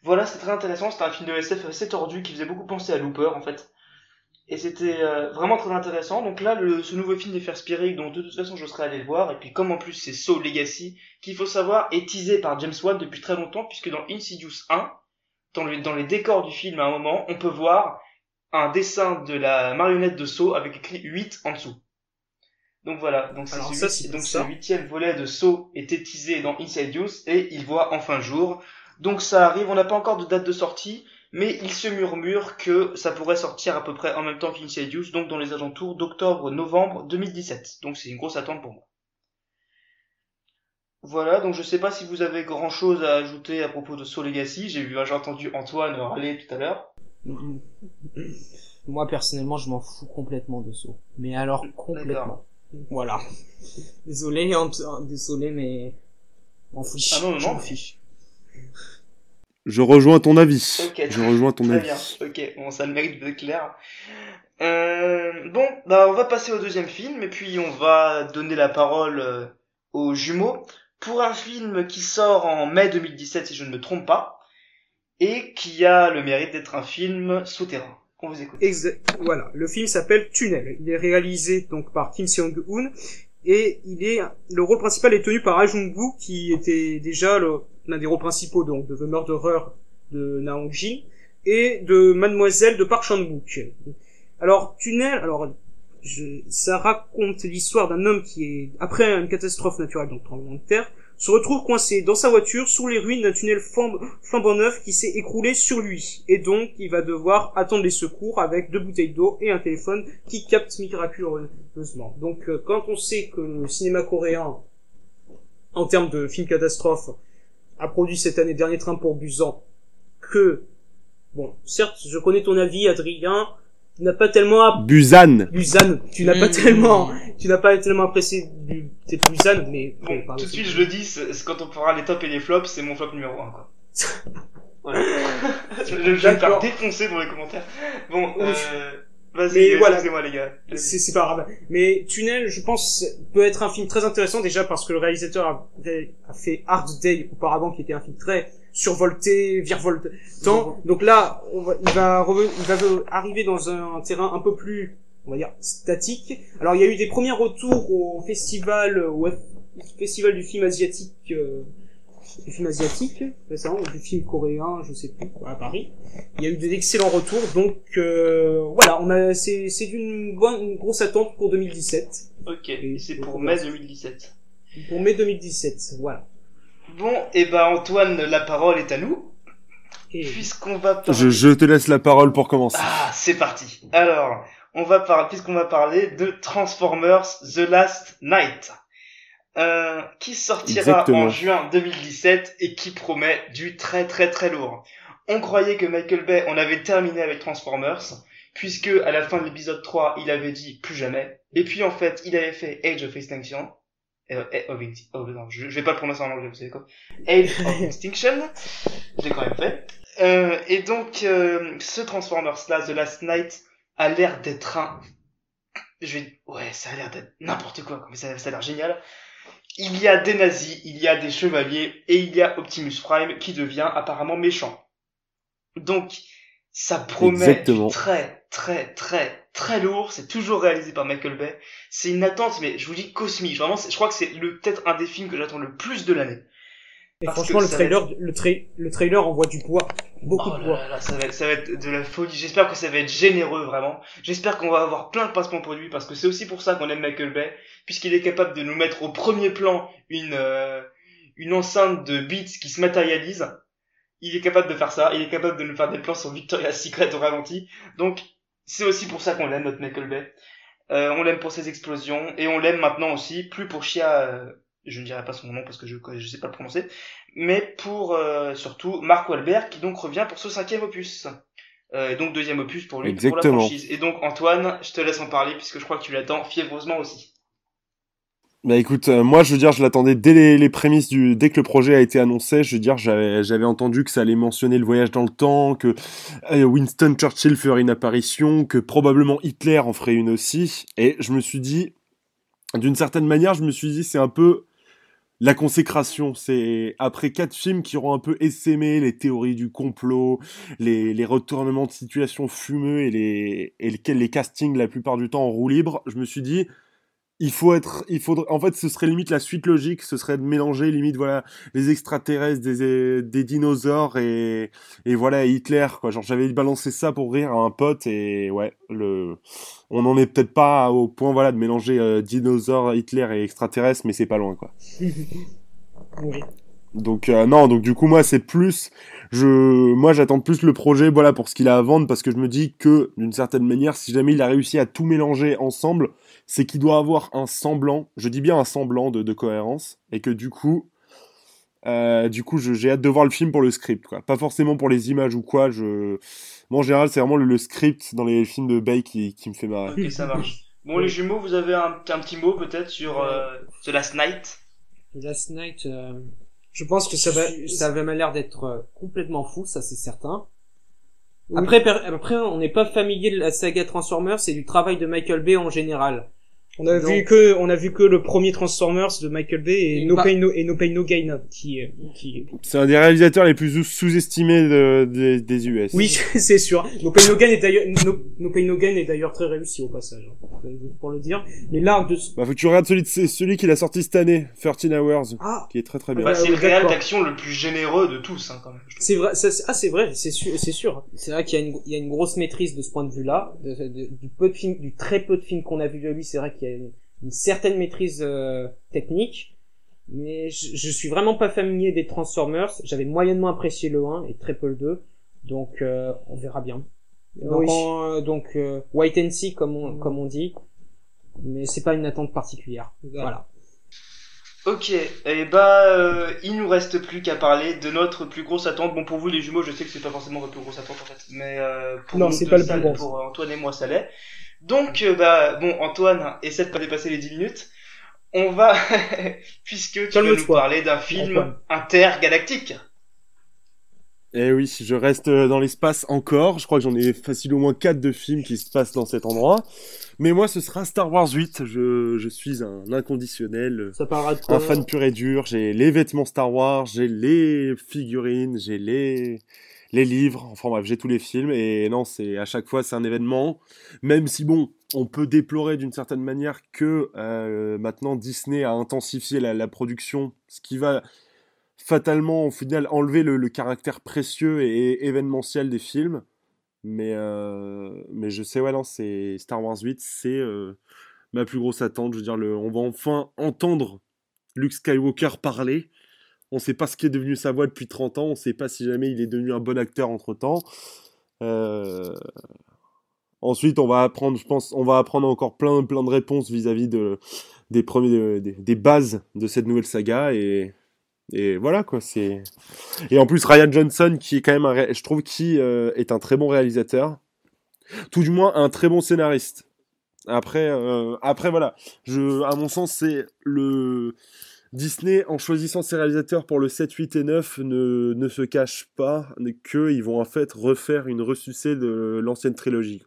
voilà c'est très intéressant. C'était un film de SF assez tordu qui faisait beaucoup penser à Looper en fait. Et c'était euh, vraiment très intéressant. Donc là, le, ce nouveau film des Frères Spierig, dont de toute façon je serais allé le voir, et puis comme en plus c'est Saw Legacy, qu'il faut savoir est teasé par James Wan depuis très longtemps, puisque dans Insidious 1, dans, le- dans les décors du film à un moment, on peut voir un dessin de la marionnette de Saw avec écrit 8 en dessous. Donc voilà, donc c'est ce ça, huit- c'est donc ce huitième volet de Saw était teasé dans Insidious et il voit enfin jour. Donc ça arrive, on n'a pas encore de date de sortie, mais il se murmure que ça pourrait sortir à peu près en même temps qu'Insidious, donc dans les alentours d'octobre-novembre 2017. Donc c'est une grosse attente pour moi. Voilà, donc je sais pas si vous avez grand chose à ajouter à propos de Saw Legacy. J'ai vu, j'ai entendu Antoine râler tout à l'heure. Moi personnellement, je m'en fous complètement de Saw. Mais alors complètement. Voilà. Désolé, désolé, mais m'en fiche. Ah non, non, Je non, fiche. Je rejoins ton avis. Ok, Je rejoins ton Très avis. bien, ok, bon, ça a le mérite d'être clair. Euh, bon, bah on va passer au deuxième film, et puis on va donner la parole euh, aux jumeaux pour un film qui sort en mai 2017, si je ne me trompe pas, et qui a le mérite d'être un film souterrain. Voilà, le film s'appelle Tunnel. Il est réalisé donc par Kim Seong-hoon et il est le rôle principal est tenu par Ah Jung-woo qui était déjà l'un des rôles principaux donc de The Murderer de Na Hong-jin et de Mademoiselle de Park Chan-wook. Alors Tunnel, alors je, ça raconte l'histoire d'un homme qui est, après une catastrophe naturelle, donc tremblement de terre, se retrouve coincé dans sa voiture sous les ruines d'un tunnel flamb- flambant neuf qui s'est écroulé sur lui. Et donc, il va devoir attendre les secours avec deux bouteilles d'eau et un téléphone qui capte miraculeusement. Donc, euh, quand on sait que le cinéma coréen, en termes de film catastrophe, a produit cette année Dernier Train pour Busan, que, bon, certes, je connais ton avis, Adrien, tu n'as pas tellement Busan. Busan, tu n'as pas Mm. tellement, tu n'as pas tellement apprécié du, c'est Busan, mais Bon, tout de suite, je le dis, c'est c'est quand on fera les tops et les flops, c'est mon flop numéro 1, quoi. Je, je vais me faire défoncer dans les commentaires. Bon, euh, vas-y, Mais euh, voilà. excusez-moi, les gars. C'est c'est pas grave. Mais Tunnel, je pense, peut être un film très intéressant déjà parce que le réalisateur a, a fait Hard Day auparavant, qui était un film très survolté, virevoltant. Donc là, on va, il va il va arriver dans un terrain un peu plus, on va dire, statique. Alors il y a eu des premiers retours au festival, au festival du film asiatique, euh, du film asiatique, récemment, ou du film coréen, je sais plus, à Paris. Il y a eu des excellents retours, donc euh, voilà, on a c'est c'est d'une bonne une grosse attente pour 2017, Ok, et c'est pour mai 2017. pour mai 2017, voilà. Bon, et ben Antoine, la parole est à nous, Et puisqu'on va parler... Je, je te laisse la parole pour commencer. Ah, c'est parti. Alors, on va parler, puisqu'on va parler de Transformers The Last Night, euh, qui sortira Exactement. en juin 2017 et qui promet du très très très lourd. On croyait que Michael Bay en avait terminé avec Transformers, puisque à la fin de l'épisode 3, il avait dit plus jamais. Et puis en fait, il avait fait Age of Extinction. Euh, eh, of oh, non, je, je vais pas le prononcer en anglais, vous savez quoi. Age of Extinction. Je l'ai quand même fait. Euh, et donc, euh, ce Transformers-là, The Last Night, a l'air d'être un... Je vais... Ouais, ça a l'air d'être n'importe quoi, mais ça, ça a l'air génial. Il y a des nazis, il y a des chevaliers, et il y a Optimus Prime qui devient apparemment méchant. Donc, ça promet Exactement. très, très, très, très lourd. C'est toujours réalisé par Michael Bay. C'est une attente, mais je vous dis cosmique. Vraiment, je crois que c'est peut-être un des films que j'attends le plus de l'année. Et Parce franchement, le trailer, le, tra- le trailer envoie du poids, beaucoup Oh de poids. là là, ça va, être, ça va être de la folie. J'espère que ça va être généreux, vraiment. J'espère qu'on va avoir plein de placements produits, parce que c'est aussi pour ça qu'on aime Michael Bay, puisqu'il est capable de nous mettre au premier plan une, euh, une enceinte de beats qui se matérialise. Il est capable de faire ça. Il est capable de nous faire des plans sur Victoria's Secret au ralenti. Donc, c'est aussi pour ça qu'on l'aime, notre Michael Bay. Euh, on l'aime pour ses explosions, et on l'aime maintenant aussi, plus pour Shia, euh, je ne dirai pas son nom parce que je je sais pas le prononcer, mais pour euh, surtout Mark Wahlberg qui donc revient pour ce cinquième opus. Euh, et donc deuxième opus pour lui pour la Exactement. franchise. Et donc Antoine, je te laisse en parler puisque je crois que tu l'attends fiévreusement aussi. Bah écoute, euh, moi je veux dire, je l'attendais dès les, prémices du, dès que le projet a été annoncé. Je veux dire, j'avais, entendu que ça allait mentionner le voyage dans le temps, que euh, Winston Churchill ferait une apparition, que probablement Hitler en ferait une aussi. Et je me suis dit, d'une certaine manière, je me suis dit, c'est un peu la consécration. C'est après quatre films qui auront un peu essaimé les théories du complot, les, retournements de situation fumeux et les, et les castings la plupart du temps en roue libre. Je me suis dit il faut être, il faudrait, en fait, ce serait limite la suite logique, ce serait de mélanger limite, voilà, les extraterrestres, des, des dinosaures et, et voilà, Hitler, quoi. Genre, j'avais balancé ça pour rire à un pote et ouais, le, on n'en est peut-être pas au point, voilà, de mélanger euh, dinosaures, Hitler et extraterrestres, mais c'est pas loin, quoi. Oui. Donc euh, non, donc du coup moi c'est plus je moi j'attends plus le projet voilà pour ce qu'il a à vendre parce que je me dis que d'une certaine manière si jamais il a réussi à tout mélanger ensemble, c'est qu'il doit avoir un semblant, je dis bien un semblant de, de cohérence et que du coup euh, du coup je- j'ai hâte de voir le film pour le script quoi, pas forcément pour les images ou quoi, je moi en général c'est vraiment le, le script dans les films de Bay qui, qui me fait marrer. Ok, ça marche. Bon, les jumeaux, vous avez un, un petit mot peut-être sur euh, The Last Night? Last Night, euh, Je pense que ça va, ça avait l'air d'être euh, complètement fou, ça c'est certain. Oui. Après, après, on n'est pas familier de la saga Transformers et du travail de Michael Bay en général. On a Donc- vu que on a vu que le premier Transformers de Michael Bay et No pas- Pain No, et No Pain No Gain qui qui C'est un des réalisateurs les plus sous- sous-estimés de- des- des US. oui c'est sûr. No Pain No Gain est d'ailleurs no, No Pain No Gain est d'ailleurs très réussi au passage hein, pour le dire. Mais là de Bah, faut que tu regardes celui, de, c'est celui qu'il a sorti cette année, 13 Hours, ah qui est très très bien. Bah, c'est le réel d'action le plus généreux de tous, hein, quand même. c'est vrai ça, c'est- ah c'est vrai c'est sûr c'est sûr. C'est vrai qu'il y a, une, il y a une grosse maîtrise de ce point de vue-là, de- de- du peu de films, du très peu de films qu'on a vu de lui. C'est vrai qu'il y a une, une certaine maîtrise euh, technique, mais je, je suis vraiment pas familier des Transformers. J'avais moyennement apprécié le 1 et très peu le 2, donc euh, on verra bien. Donc, Oui. on- donc euh, wait and see comme on, comme on dit, mais c'est pas une attente particulière. Voilà. Ok, et bah, euh, il nous reste plus qu'à parler de notre plus grosse attente. Bon, pour vous, les jumeaux, je sais que c'est pas forcément votre plus grosse attente, en fait. Mais, euh, pour Non, nous pas le plus. Pour Antoine et moi, ça l'est. Donc, euh, bah, bon, Antoine, essaie de pas dépasser les 10 minutes. On va, puisque tu vas Calme-toi, nous parler d'un film Antoine. intergalactique. Eh oui, je reste euh, dans l'espace encore. Je crois que j'en ai facile au moins 4 de films qui se passent dans cet endroit. Mais moi, ce sera Star Wars 8. Je, je suis un inconditionnel, euh, Ça parlera de quoi un fan pur et dur. J'ai les vêtements Star Wars, j'ai les figurines, j'ai les les livres. Enfin bref, j'ai tous les films. Et non, c'est à chaque fois, c'est un événement. Même si bon, on peut déplorer d'une certaine manière que euh, maintenant Disney a intensifié la, production, ce qui va fatalement au final enlever le, le caractère précieux et événementiel des films. Mais, euh, mais je sais, ouais, non, c'est Star Wars 8, c'est euh, ma plus grosse attente. Je veux dire, le, on va enfin entendre Luke Skywalker parler. On sait pas ce qui est devenu sa voix depuis 30 ans. On sait pas si jamais il est devenu un bon acteur entre temps. Euh... Ensuite, on va apprendre, je pense, on va apprendre encore plein, de réponses vis-à-vis de, des premiers, bases de cette nouvelle saga et, voilà quoi. Et en plus Ryan Johnson qui est quand même un, je trouve qui euh, est un très bon réalisateur, tout du moins un très bon scénariste. Après, euh, après voilà, à mon sens, c'est le Disney en choisissant ses réalisateurs pour le 7, 8 et 9 ne, ne se cache pas qu'ils vont en fait refaire une ressucée de l'ancienne trilogie.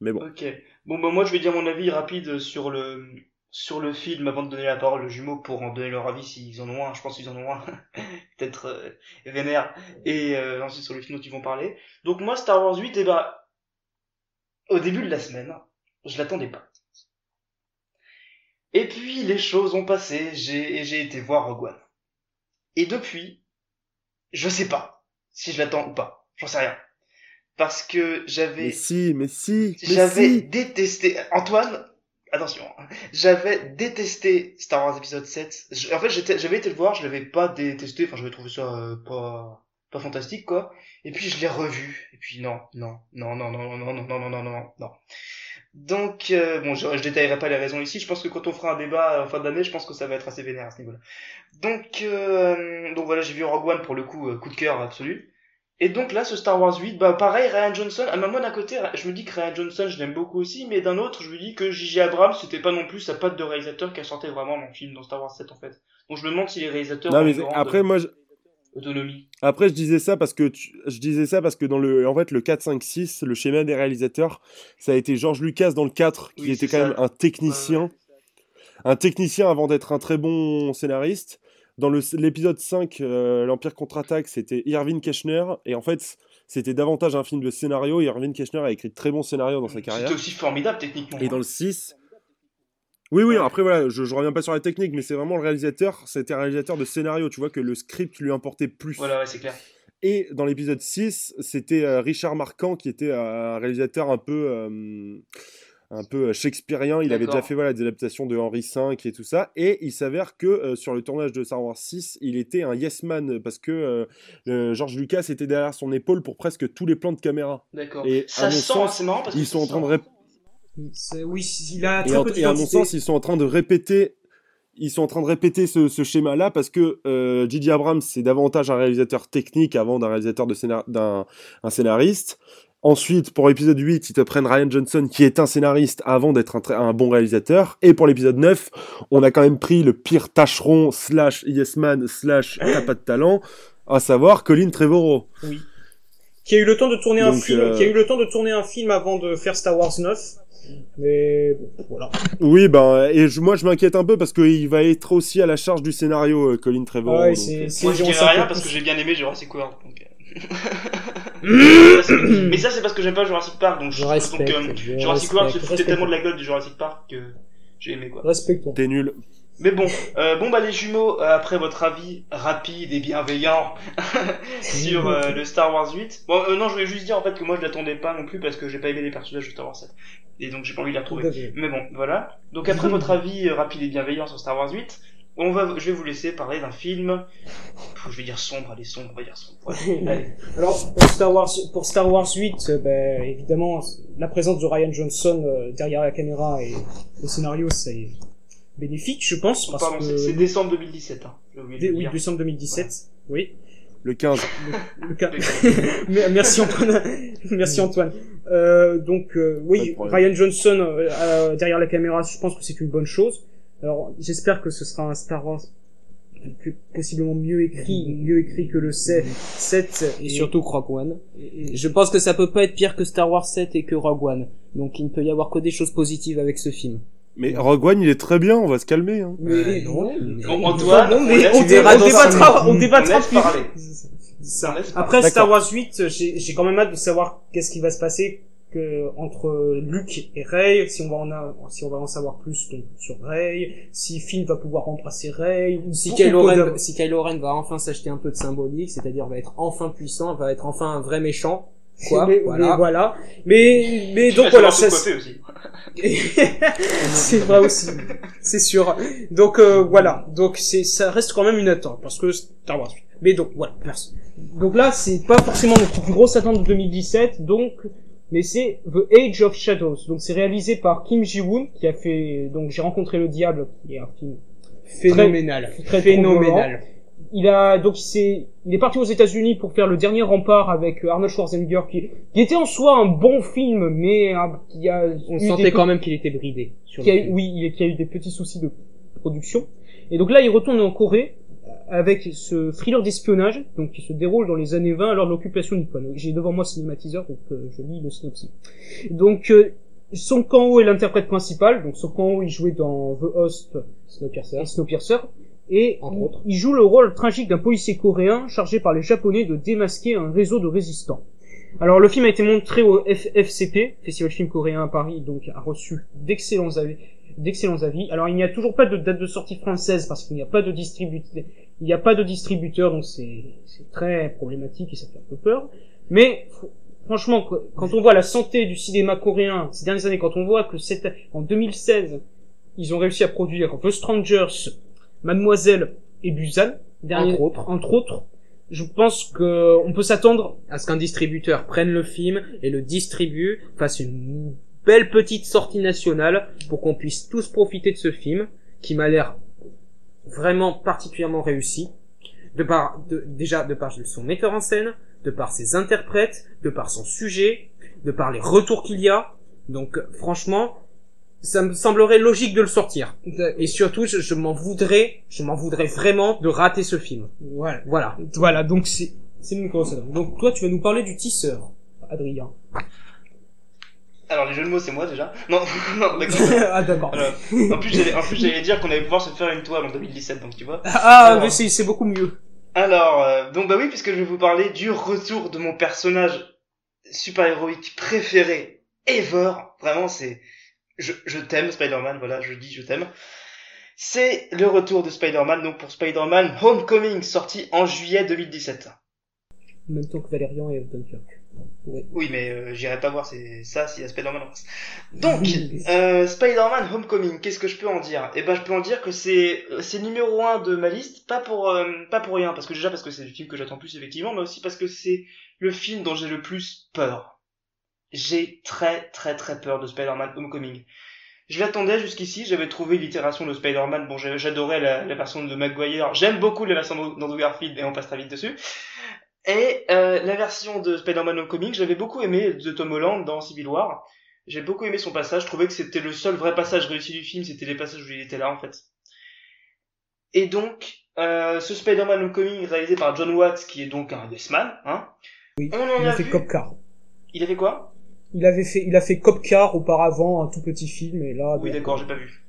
Mais bon. Ok. Bon, bah, moi, je vais dire mon avis rapide sur le, sur le film avant de donner la parole aux jumeaux pour en donner leur avis s'ils en ont un. Je pense qu'ils en ont un. Peut-être, euh, vénère. Et, euh, ensuite sur le film dont ils vont parler. Donc, moi, Star Wars 8, eh bah, au début de la semaine, je l'attendais pas. Et puis, les choses ont passé, j'ai, j'ai été voir Rogue One. Et depuis, je sais pas si je l'attends ou pas. J'en sais rien. Parce que j'avais... Mais si, mais si, mais J'avais si. détesté Antoine. Attention, hein. j'avais détesté Star Wars épisode 7. Je- en fait, j'étais, j'avais été le voir, je l'avais pas détesté. Enfin, j'avais trouvé ça euh, pas pas fantastique quoi. Et puis je l'ai revu. Et puis non, non, non, non, non, non, non, non, non, non, non, non. Donc euh, bon, je, je détaillerai pas les raisons ici. Je pense que quand on fera un débat en fin d'année, je pense que ça va être assez vénère à ce niveau-là. Donc euh, donc voilà, j'ai vu Rogue One pour le coup, euh, coup de cœur absolu. Et donc là, ce Star Wars 8, bah pareil, Ryan Johnson. Ah, bah, moi d'un côté, je me dis que Ryan Johnson, je l'aime beaucoup aussi, mais d'un autre, je me dis que J.J. Abrams, c'était pas non plus sa patte de réalisateur qui sortait vraiment dans le film dans Star Wars 7 en fait. Donc je me demande si les réalisateurs Non mais après moi je, autonomie. Après, je disais ça parce que tu- je disais ça parce que dans le en fait le 4 5 6, le schéma des réalisateurs, ça a été George Lucas dans le 4 qui Oui, était quand ça. même un technicien, un technicien avant d'être un très bon scénariste. Dans le l'épisode 5 euh, l'Empire contre-attaque, c'était Irving Keschner et en fait, c'était davantage un film de scénario, Irving Keschner a écrit de très bons scénarios dans sa carrière. C'était aussi formidable techniquement. Et dans le 6 oui, oui, après voilà, je, je reviens pas sur la technique, mais c'est vraiment le réalisateur, c'était un réalisateur de scénario, tu vois, que le script lui importait plus. Voilà, ouais, c'est clair. Et dans l'épisode 6, c'était euh, Richard Marquand qui était euh, un réalisateur un peu, euh, un peu shakespearien. Il avait déjà fait voilà, des adaptations de Henri V et tout ça. Et il s'avère que sur le tournage de Star Wars 6, il était un yes man parce que George Lucas était derrière son épaule pour presque tous les plans de caméra. D'accord. Et à Ça mon sent, sens, marrant parce Ils sont en train de Oui, il a et, très en- peu et à mon sens, ils sont en train de répéter. Ils sont en train de répéter ce, ce schéma-là parce que euh, J.J. Abrams c'est davantage un réalisateur technique avant d'un réalisateur de scénar- d'un un scénariste. Ensuite, pour l'épisode 8, ils te prennent Ryan Johnson qui est un scénariste avant d'être un, un bon réalisateur. Et pour l'épisode 9, on a quand même pris le pire tâcheron slash yes man slash t'as pas de talent, à savoir Colin Trevorrow. Oui. Qui a eu le temps de tourner un Donc, film, euh, qui a eu le temps de tourner un film avant de faire Star Wars 9. Mais bon, voilà. Oui, ben, et je- moi je m'inquiète un peu parce qu'il va être aussi à la charge du scénario, euh, Colin Trevorrow. Ouais, donc, c'est- euh, c'est- Moi je dirais sais un rien parce que j'ai bien aimé Jurassic World. donc, euh. Mais ça c'est parce que j'aime pas Jurassic Park donc Je donc, respecte. euh, je Jurassic World se foutait tellement de la gueule du Jurassic Park que j'ai aimé quoi. Respectons. T'es nul. Mais bon, euh, bon bah les jumeaux, euh, après votre avis rapide et bienveillant sur euh, le Star Wars 8. Bon non, je voulais juste dire en fait que moi je l'attendais pas non plus parce que j'ai pas aimé les personnages de Star Wars 7 et donc j'ai pas envie de Tout retrouver. Mais bon, voilà. Donc après votre avis rapide et bienveillant sur Star Wars 8, on va, je vais vous laisser parler d'un film. Pff, je vais dire sombre, allez sombre, on va dire sombre. Allez. Alors pour Star Wars, pour Star Wars 8, euh, ben, évidemment la présence de Ryan Johnson derrière la caméra et le scénario c'est bénéfique, je pense, parce Pardon, c'est que c'est décembre 2017. Hein. Dé- le oui décembre 2017, oui. Le 15. Le cas- Mer- Merci Antoine. Merci Antoine. Euh, donc euh, oui. Ryan Johnson euh, derrière la caméra, je pense que c'est une bonne chose. Alors j'espère que ce sera un Star Wars plus- possiblement mieux écrit, mieux écrit que le 7, 7 Et surtout Rogue One. Je pense que ça peut pas être pire que Star Wars 7 et que Rogue One. Donc il ne peut y avoir que des choses positives avec ce film. Mais Rogue One, il est très bien, on va se calmer. Hein. Mais, Euh, non, mais- Bon, Antoine, Non, mais on verras on débattra, on débattra plus. parler. Ça. Après. Star Wars 8, j'ai quand même hâte de savoir qu'est-ce qui va se passer que entre Luke et Rey, si on va en a, si on va en savoir plus donc, sur Rey, si Finn va pouvoir remplacer Rey, ou Si Kylo, Ren, si Kylo Ren va enfin s'acheter un peu de symbolique, c'est-à-dire va être enfin puissant, va être enfin un vrai méchant, quoi, mais, voilà. mais voilà. Mais mais donc voilà, ça c'est vrai aussi, c'est sûr. Donc euh, voilà, donc c'est ça reste quand même une attente parce que Star Wars. Mais donc voilà, merci. Donc là, c'est pas forcément notre plus grosse attente de 2017, donc mais c'est The Age of Shadows. Donc c'est réalisé par Kim Ji-woon qui a fait donc J'ai rencontré le diable qui est un film Phénoménal. très Phénoménal. Il a donc c'est il est parti aux États-Unis pour faire le dernier rempart avec euh, Arnold Schwarzenegger qui, qui était en soi un bon film mais euh, qui a On des sentait quand même qu'il était bridé. Sur qui a le eu, film. oui, il, qui a eu des petits soucis de production. Et donc là, il retourne en Corée avec ce thriller d'espionnage, donc qui se déroule dans les années 20 lors de l'occupation nippone. J'ai devant moi Cinématiseur, donc euh, je lis le synopsis. Donc, euh, Song Kang-ho est l'interprète principal. Donc Song Kang-ho, il jouait dans The Host Snowpiercer. Snowpiercer. Et Entre il, autres. il joue le rôle tragique d'un policier coréen chargé par les Japonais de démasquer un réseau de résistants. Alors le film a été montré au FFCP, Festival film coréen à Paris, donc a reçu d'excellents avis. D'excellents avis. Alors il n'y a toujours pas de date de sortie française parce qu'il n'y a pas de distributeur, il n'y a pas de distributeur, donc c'est c'est très problématique et ça fait un peu peur. Mais fr- franchement, qu- quand on voit la santé du cinéma coréen ces dernières années, quand on voit que c'est en 2016, ils ont réussi à produire The Strangers, Mademoiselle et Busan, dernier, Entre autres. entre autres, je pense que on peut s'attendre À ce qu'un distributeur prenne le film et le distribue, fasse une belle petite sortie nationale pour qu'on puisse tous profiter de ce film qui m'a l'air vraiment particulièrement réussi. De par, de, déjà, de par son metteur en scène, de par ses interprètes, de par son sujet, de par les retours qu'il y a. Donc, franchement, ça me semblerait logique de le sortir. Et surtout, je, je m'en voudrais, je m'en voudrais vraiment de rater ce film. voilà. Voilà. Voilà, donc c'est c'est une grosse. Donc toi, tu vas nous parler du tisseur, Adrien. Alors les jeux de mots c'est moi déjà. Non, non, d'accord. ah d'accord. Alors, en plus j'allais, en plus j'allais dire qu'on allait pouvoir se faire une toile en 2017 donc tu vois. Ah, Alors. mais c'est c'est beaucoup mieux. Alors, euh, donc bah oui, puisque je vais vous parler du retour de mon personnage super-héroïque préféré ever. Vraiment, c'est... Je, je t'aime, Spider-Man, voilà, je dis je t'aime. C'est le retour de Spider-Man, donc pour Spider-Man Homecoming, sorti en juillet 2017. En même temps que Valérian et Dunkirk. Oui, mais euh, j'irai pas voir c'est ça s'il y a Spider-Man en face. Donc, euh, Spider-Man Homecoming, qu'est-ce que je peux en dire? Eh ben, je peux en dire que c'est c'est numéro un de ma liste, pas pour euh, pas pour rien, parce que déjà parce que c'est le film que j'attends plus effectivement, mais aussi parce que c'est le film dont j'ai le plus peur. J'ai très très très peur de Spider-Man Homecoming. Je l'attendais jusqu'ici, j'avais trouvé l'itération de Spider-Man, bon j'adorais la, la version de McGuire, j'aime beaucoup la version d'Andrew Garfield et on passe très vite dessus. Et euh, la version de Spider-Man Homecoming, j'avais beaucoup aimé de Tom Holland dans Civil War. J'ai beaucoup aimé son passage, je trouvais que c'était le seul vrai passage réussi du film, c'était les passages où il était là en fait. Et donc, euh, ce Spider-Man Homecoming réalisé par John Watts, qui est donc un Yes Man, hein, Oui. On en Il a, a fait vu. Cop Car. Il avait quoi? Il avait fait, il a fait Cop Car auparavant, un tout petit film, et là. Oui, d'accord, j'ai pas vu.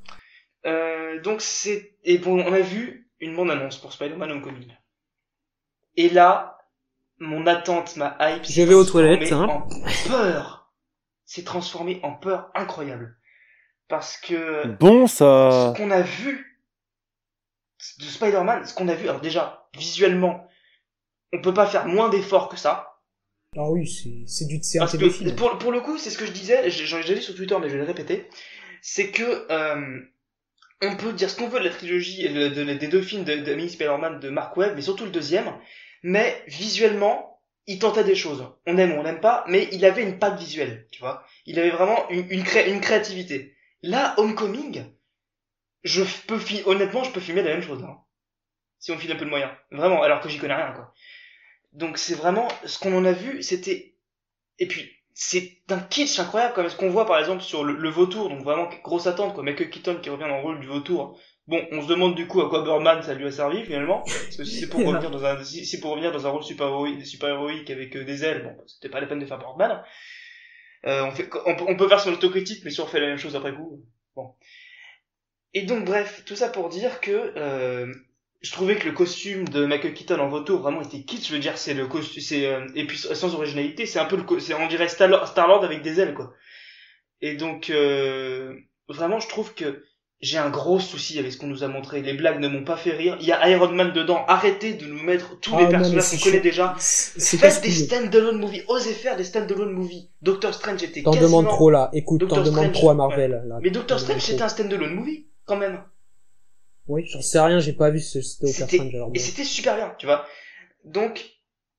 Euh, donc c'est et bon, on a vu une bande annonce pour Spider-Man Homecoming. Et là, mon attente, ma hype, Je s'est vais aux transformée toilettes, hein. En peur. C'est transformé en peur incroyable. Parce que Bon, ce ça. qu'on a vu de Spider-Man, ce qu'on a vu, alors déjà, visuellement, on peut pas faire moins d'efforts que ça. Ah oui, c'est, du, c'est un que téléfilm. pour, pour le coup, c'est ce que je disais, j'en ai déjà dit sur Twitter, mais je vais le répéter, c'est que euh, on peut dire ce qu'on veut de la trilogie, de- de- des deux films de, de Spider-Man de Mark Webb, mais surtout le deuxième, mais visuellement, il tentait des choses. On aime ou on n'aime pas, mais il avait une patte visuelle, tu vois. Il avait vraiment une, une, cré- une créativité. Là, Homecoming, je peux honnêtement, je peux filmer la même chose, hein. si on file un peu de moyens. Vraiment, alors que j'y connais rien, quoi. Donc c'est vraiment ce qu'on en a vu, c'était et puis c'est un kitsch incroyable comme ce qu'on voit par exemple sur le, le vautour, donc vraiment grosse attente quoi. Michael Keaton qui revient dans le rôle du vautour. Bon, on se demande du coup à quoi Birdman ça lui a servi finalement, parce que si c'est pour revenir dans un si c'est pour revenir dans un rôle super héroïque, super héroïque avec euh, des ailes, bon, c'était pas la peine de faire Birdman. Euh, on fait on peut faire son autocritique, mais si on fait la même chose après coup, bon. Et donc bref, tout ça pour dire que euh, je trouvais que le costume de Michael Keaton en vautour vraiment était kitsch. Je veux dire, c'est le costume, c'est euh, et puis sans originalité, c'est un peu le, c'est on dirait Star Star-Lord avec des ailes quoi. Et donc euh, vraiment, je trouve que j'ai un gros souci avec ce qu'on nous a montré. Les blagues ne m'ont pas fait rire. Il y a Iron Man dedans. Arrêtez de nous mettre tous Ah les personnages qu'on connaît déjà. Faites des stand-alone movies. Osez faire des stand-alone movies. Doctor Strange était T'en quasiment... demandes trop là. Écoute, t'en demandes trop à Marvel. Là. Mais Doctor Strange c'était un stand-alone movie quand même. Oui, j'en sais rien, j'ai pas vu ce C'était-. Et c'était super bien, tu vois. Donc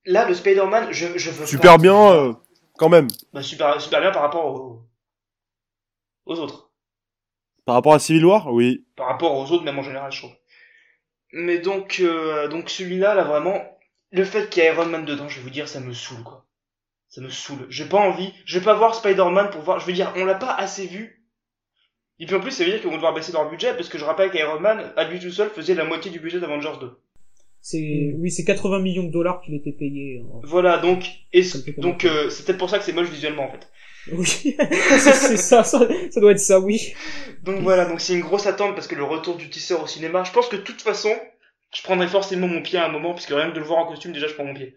là, le Spider-Man, je, je veux Super pas- bien, euh, quand même. Bah, super, super bien par rapport aux, aux autres. Par rapport à Civil War, oui. Par rapport aux autres, même en général, je trouve. Mais donc, euh, donc celui-là, là, vraiment, le fait qu'il y ait Iron Man dedans, je vais vous dire, ça me saoule, quoi. Ça me saoule. J'ai pas envie, je vais pas voir Spider-Man pour voir, je veux dire, on l'a pas assez vu. Et puis en plus, ça veut dire qu'ils vont devoir baisser leur budget, parce que je rappelle qu'Iron Man, à lui tout seul, faisait la moitié du budget d'Avengers 2. C'est, oui, c'est 80 millions de dollars qu'il était payé. hein. Voilà, donc, fait donc, euh, c'est peut-être pour ça que c'est moche visuellement, en fait. Oui, c'est c'est ça, ça, ça doit être ça, oui. Donc voilà, donc c'est une grosse attente parce que le retour du tisseur au cinéma, je pense que de toute façon, je prendrai forcément mon pied à un moment, parce que rien que de le voir en costume, déjà je prends mon pied.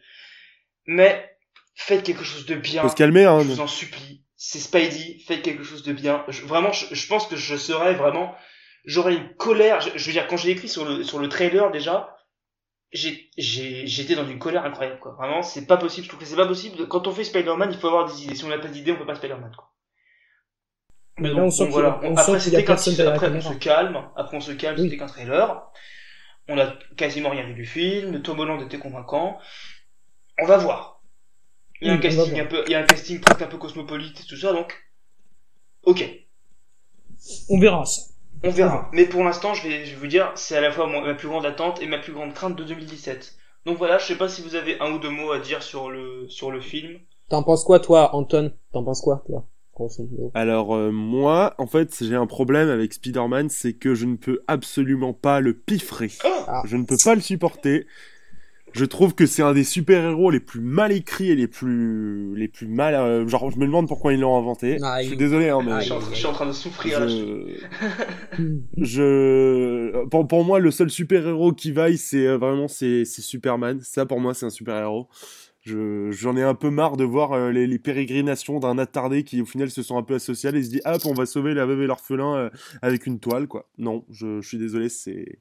Mais faites quelque chose de bien, Faut se calmer, hein. je vous en supplie. C'est Spidey, faites quelque chose de bien. Je- vraiment, je, je pense que je serais vraiment, j'aurais une colère. Je, je veux dire, quand j'ai écrit sur le sur le trailer déjà, j'ai j'ai j'étais dans une colère incroyable quoi. Vraiment, c'est pas possible. Je trouve que c'est pas possible. Quand on fait Spider-Man, il faut avoir des idées. Si on n'a pas d'idées, on peut pas Spider-Man quoi. Mais Donc, là, on sent voilà. on Après, c'était qu'un Après, on se calme. Après, on se calme. Oui. C'était qu'un trailer. On a quasiment rien vu du film. Tom Holland était convaincant. On va voir. Il y a un va casting un peu, il y a un casting presque un peu cosmopolite et tout ça, donc. Ok. On verra ça. On verra. Mais pour l'instant, je vais, je vais vous dire, c'est à la fois ma plus grande attente et ma plus grande crainte de 2017. Donc voilà, je sais pas si vous avez un ou deux mots à dire sur le, sur le film. T'en penses quoi, toi, Anton? T'en penses quoi, toi Alors euh, moi, en fait, j'ai un problème avec Spider-Man, c'est que je ne peux absolument pas le piffrer. Oh Ah. Je ne peux pas le supporter. Je trouve que c'est un des super-héros les plus mal écrits et les plus les plus mal euh, genre je me demande pourquoi ils l'ont inventé. Ah, je suis il- désolé hein, mais je, suis en, je suis en train de souffrir là. je... je pour, pour moi le seul super-héros qui vaille c'est euh, vraiment c'est c'est Superman. Ça pour moi c'est un super-héros. Je j'en ai un peu marre de voir euh, les, les pérégrinations d'un attardé qui au final se sent un peu asocial et se dit hop on va sauver la veuve et l'orphelin euh, avec une toile quoi. Non, je, je suis désolé, c'est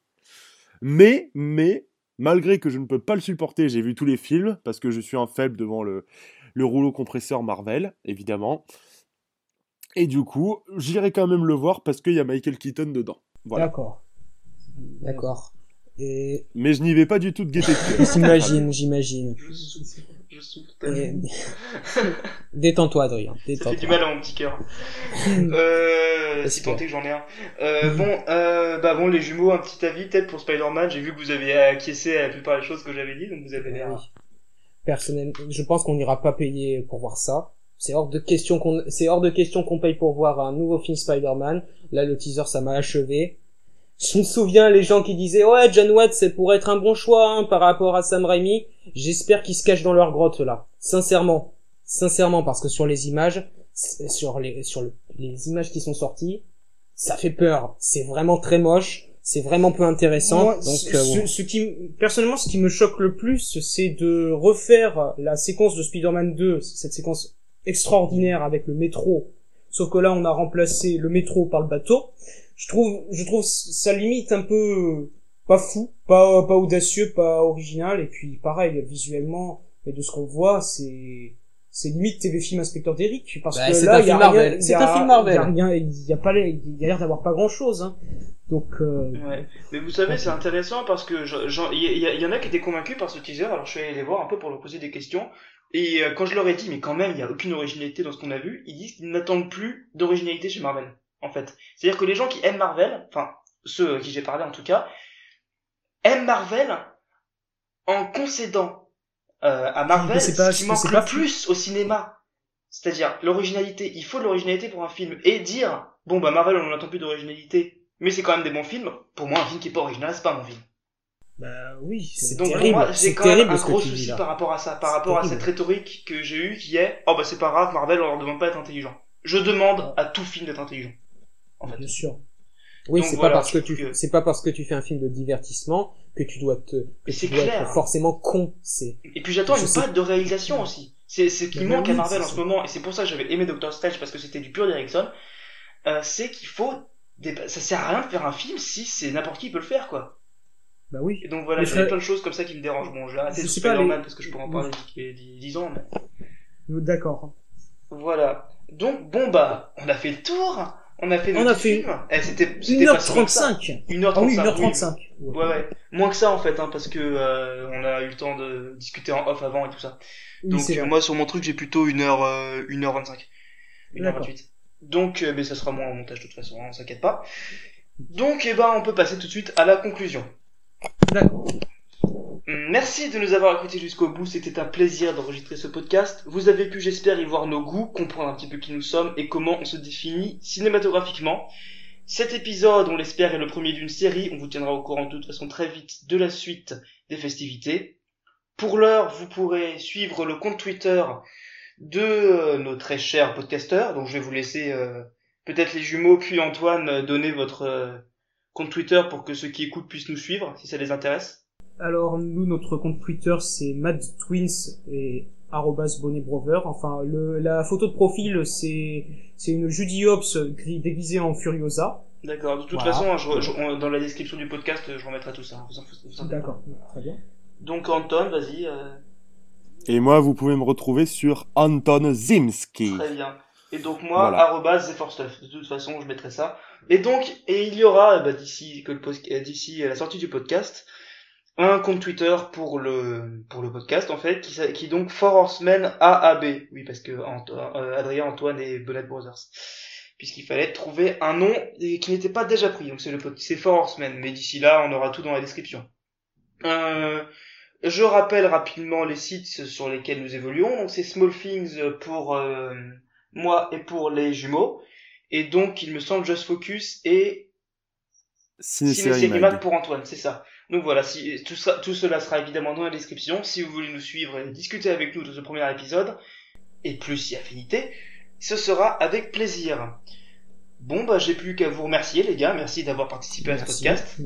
mais mais malgré que je ne peux pas le supporter, j'ai vu tous les films parce que je suis un faible devant le le rouleau compresseur Marvel évidemment. Et du coup, j'irai quand même le voir parce qu'il y a Michael Keaton dedans. Voilà. D'accord. D'accord. Et Mais je n'y vais pas du tout de gaieté de j'imagine, j'imagine. Je souffre. Tellement. Détends-toi, Adrien. Ça fait du mal à mon petit cœur. Euh, si tant que j'en ai un. Euh, bon, euh, bah bon, les jumeaux, un petit avis peut-être pour Spider-Man. J'ai vu que vous avez acquiescé à la plupart des choses que j'avais dit, donc vous avez l'air. Oui. Personnellement, je pense qu'on n'ira pas payer pour voir ça. C'est hors de question qu'on, c'est hors de question qu'on paye pour voir un nouveau film Spider-Man. Là, le teaser, ça m'a achevé. Je me souviens les gens qui disaient ouais John Watts c'est pour être un bon choix hein, par rapport à Sam Raimi. J'espère qu'ils se cachent dans leur grotte là. Sincèrement, sincèrement parce que sur les images, sur les sur les images qui sont sorties, ça fait peur. C'est vraiment très moche. C'est vraiment peu intéressant. donc, ce, euh, ce, qui, personnellement, ce qui me choque le plus, c'est de refaire la séquence de Spider-Man 2, cette séquence extraordinaire avec le métro. Sauf que là, on a remplacé le métro par le bateau. Je trouve, je trouve ça limite un peu pas fou, pas pas audacieux, pas original. Et puis, pareil, visuellement, et de ce qu'on voit, c'est c'est limite TV film Inspecteur d'Eric parce Bah, que c'est là un il y a film Marvel. rien- C'est il y a- un film Marvel. il y a rien- il y a pas il y a l'air d'avoir pas grand chose hein. donc euh, Ouais. Mais vous savez, c'est intéressant parce que il y, y- y en a qui étaient convaincus par ce teaser, alors je suis allé les voir un peu pour leur poser des questions. Et euh, quand je leur ai dit, mais quand même, il n'y a aucune originalité dans ce qu'on a vu, ils disent qu'ils n'attendent plus d'originalité chez Marvel, en fait. C'est-à-dire que les gens qui aiment Marvel, enfin, ceux à qui j'ai parlé en tout cas, aiment Marvel en concédant euh, à Marvel pas- ce qui manque le pas- plus au cinéma. C'est-à-dire l'originalité, il faut de l'originalité pour un film. Et dire, bon bah Marvel on n'attend plus d'originalité, mais c'est quand même des bons films, pour moi un film qui est pas original, c'est pas mon film. bah oui c'est Donc terrible pour moi, c'est j'ai quand même un gros dis souci par rapport à ça, par rapport à terrible. cette rhétorique que j'ai eue qui est oh bah c'est pas grave, Marvel on leur demande pas d'être intelligent. Je demande à tout film d'être intelligent. En fait. bien sûr oui, c'est voilà, pas parce que tu, que- c'est pas parce que tu fais un film de divertissement que tu dois te, que tu dois être forcément con. C'est, Et puis j'attends une sais. patte de réalisation aussi. C'est ce qui Mais manque à oui, Marvel en ce moment, et c'est pour ça que j'avais aimé Doctor Strange parce que c'était du pur Derrickson. Euh, c'est qu'il faut des... ça sert à rien de faire un film si c'est n'importe qui peut le faire quoi. bah oui Et donc voilà, a plein de choses comme ça qui me dérangent. Bon, sais pas, Spider-Man les- parce que je pourrais en parler d'ici 10 ans, mais d'accord voilà. Donc bon bah, on a fait le tour. On a fait On a fait. Eh, c'était c'était pas si long que ça. 1h35 1h35. ah oui oui. 1h35 Ouais, ouais. Moins que ça en fait, hein, parce que euh, on a eu le temps de discuter en off avant et tout ça. Oui, Donc vrai. moi sur mon truc j'ai plutôt 1 heure, euh, 1h25. 1h28. D'accord. Donc euh, mais ça sera moins en montage de toute façon, hein, on s'inquiète pas. Donc eh ben on peut passer tout de suite à la conclusion. d'accord Merci de nous avoir écoutés jusqu'au bout, c'était un plaisir d'enregistrer ce podcast. Vous avez pu, j'espère, y voir nos goûts, comprendre un petit peu qui nous sommes et comment on se définit cinématographiquement. Cet épisode, on l'espère, est le premier d'une série. On vous tiendra au courant de toute façon très vite de la suite des festivités. Pour l'heure, vous pourrez suivre le compte Twitter de euh, nos très chers podcasteurs. Donc je vais vous laisser euh, peut-être les jumeaux puis Antoine euh, donner votre compte Twitter pour que ceux qui écoutent puissent nous suivre si ça les intéresse. Alors nous, notre compte Twitter, c'est madtwins et arrobas bonnetbrover. Enfin, le, la photo de profil, c'est c'est une Judy Hopps gris- déguisée en Furiosa. D'accord. De toute Voilà. façon, je- je- on- dans la description du podcast, je remettrai tout ça. D'accord, très bien. Donc Anton, vas-y. euh, Et moi, vous pouvez me retrouver sur Anton Zimski. très bien. Et donc moi, Voilà. @zeforstuff. De toute façon, je mettrai ça. Et donc, et il y aura bah, d'ici que le post- euh, d'ici la sortie du podcast, un compte Twitter pour le pour le podcast en fait, qui, qui est donc Four Horsemen AAB. Oui, parce que euh, Adrien, Antoine et Bonnet Brothers. Puisqu'il fallait trouver un nom et qui n'était pas déjà pris. Donc c'est le c'est Four Horsemen. Mais d'ici là, on aura tout dans la description. Euh, je rappelle rapidement les sites sur lesquels nous évoluons. Donc c'est Small Things pour euh, moi et pour les jumeaux. Et donc il me semble Just Focus et Ciné Ciné Série Série Mag. Mag pour Antoine, c'est ça. Donc voilà, si, tout, ça, tout cela sera évidemment dans la description. Si vous voulez nous suivre et discuter avec nous de ce premier épisode, et plus si affinité, ce sera avec plaisir. Bon bah j'ai plus qu'à vous remercier les gars, merci d'avoir participé à ce podcast.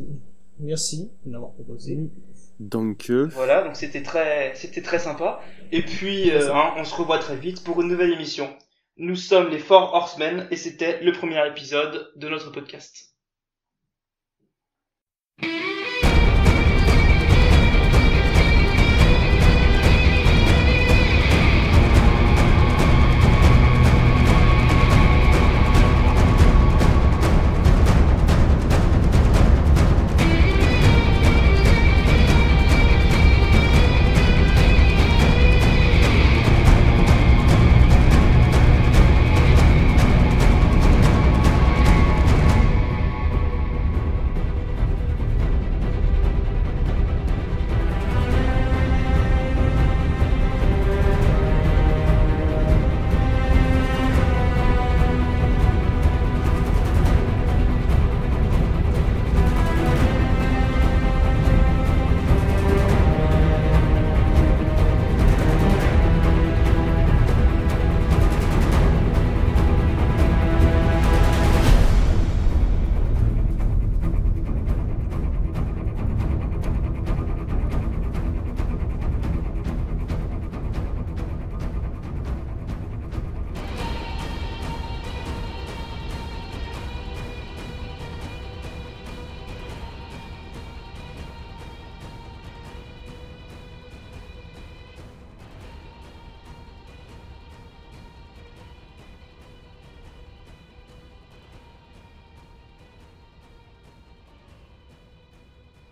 Merci de l'avoir proposé. Donc, euh, Voilà, donc c'était très, c'était très sympa. Et puis, euh, hein, on se revoit très vite pour une nouvelle émission. Nous sommes les Four Horsemen et c'était le premier épisode de notre podcast.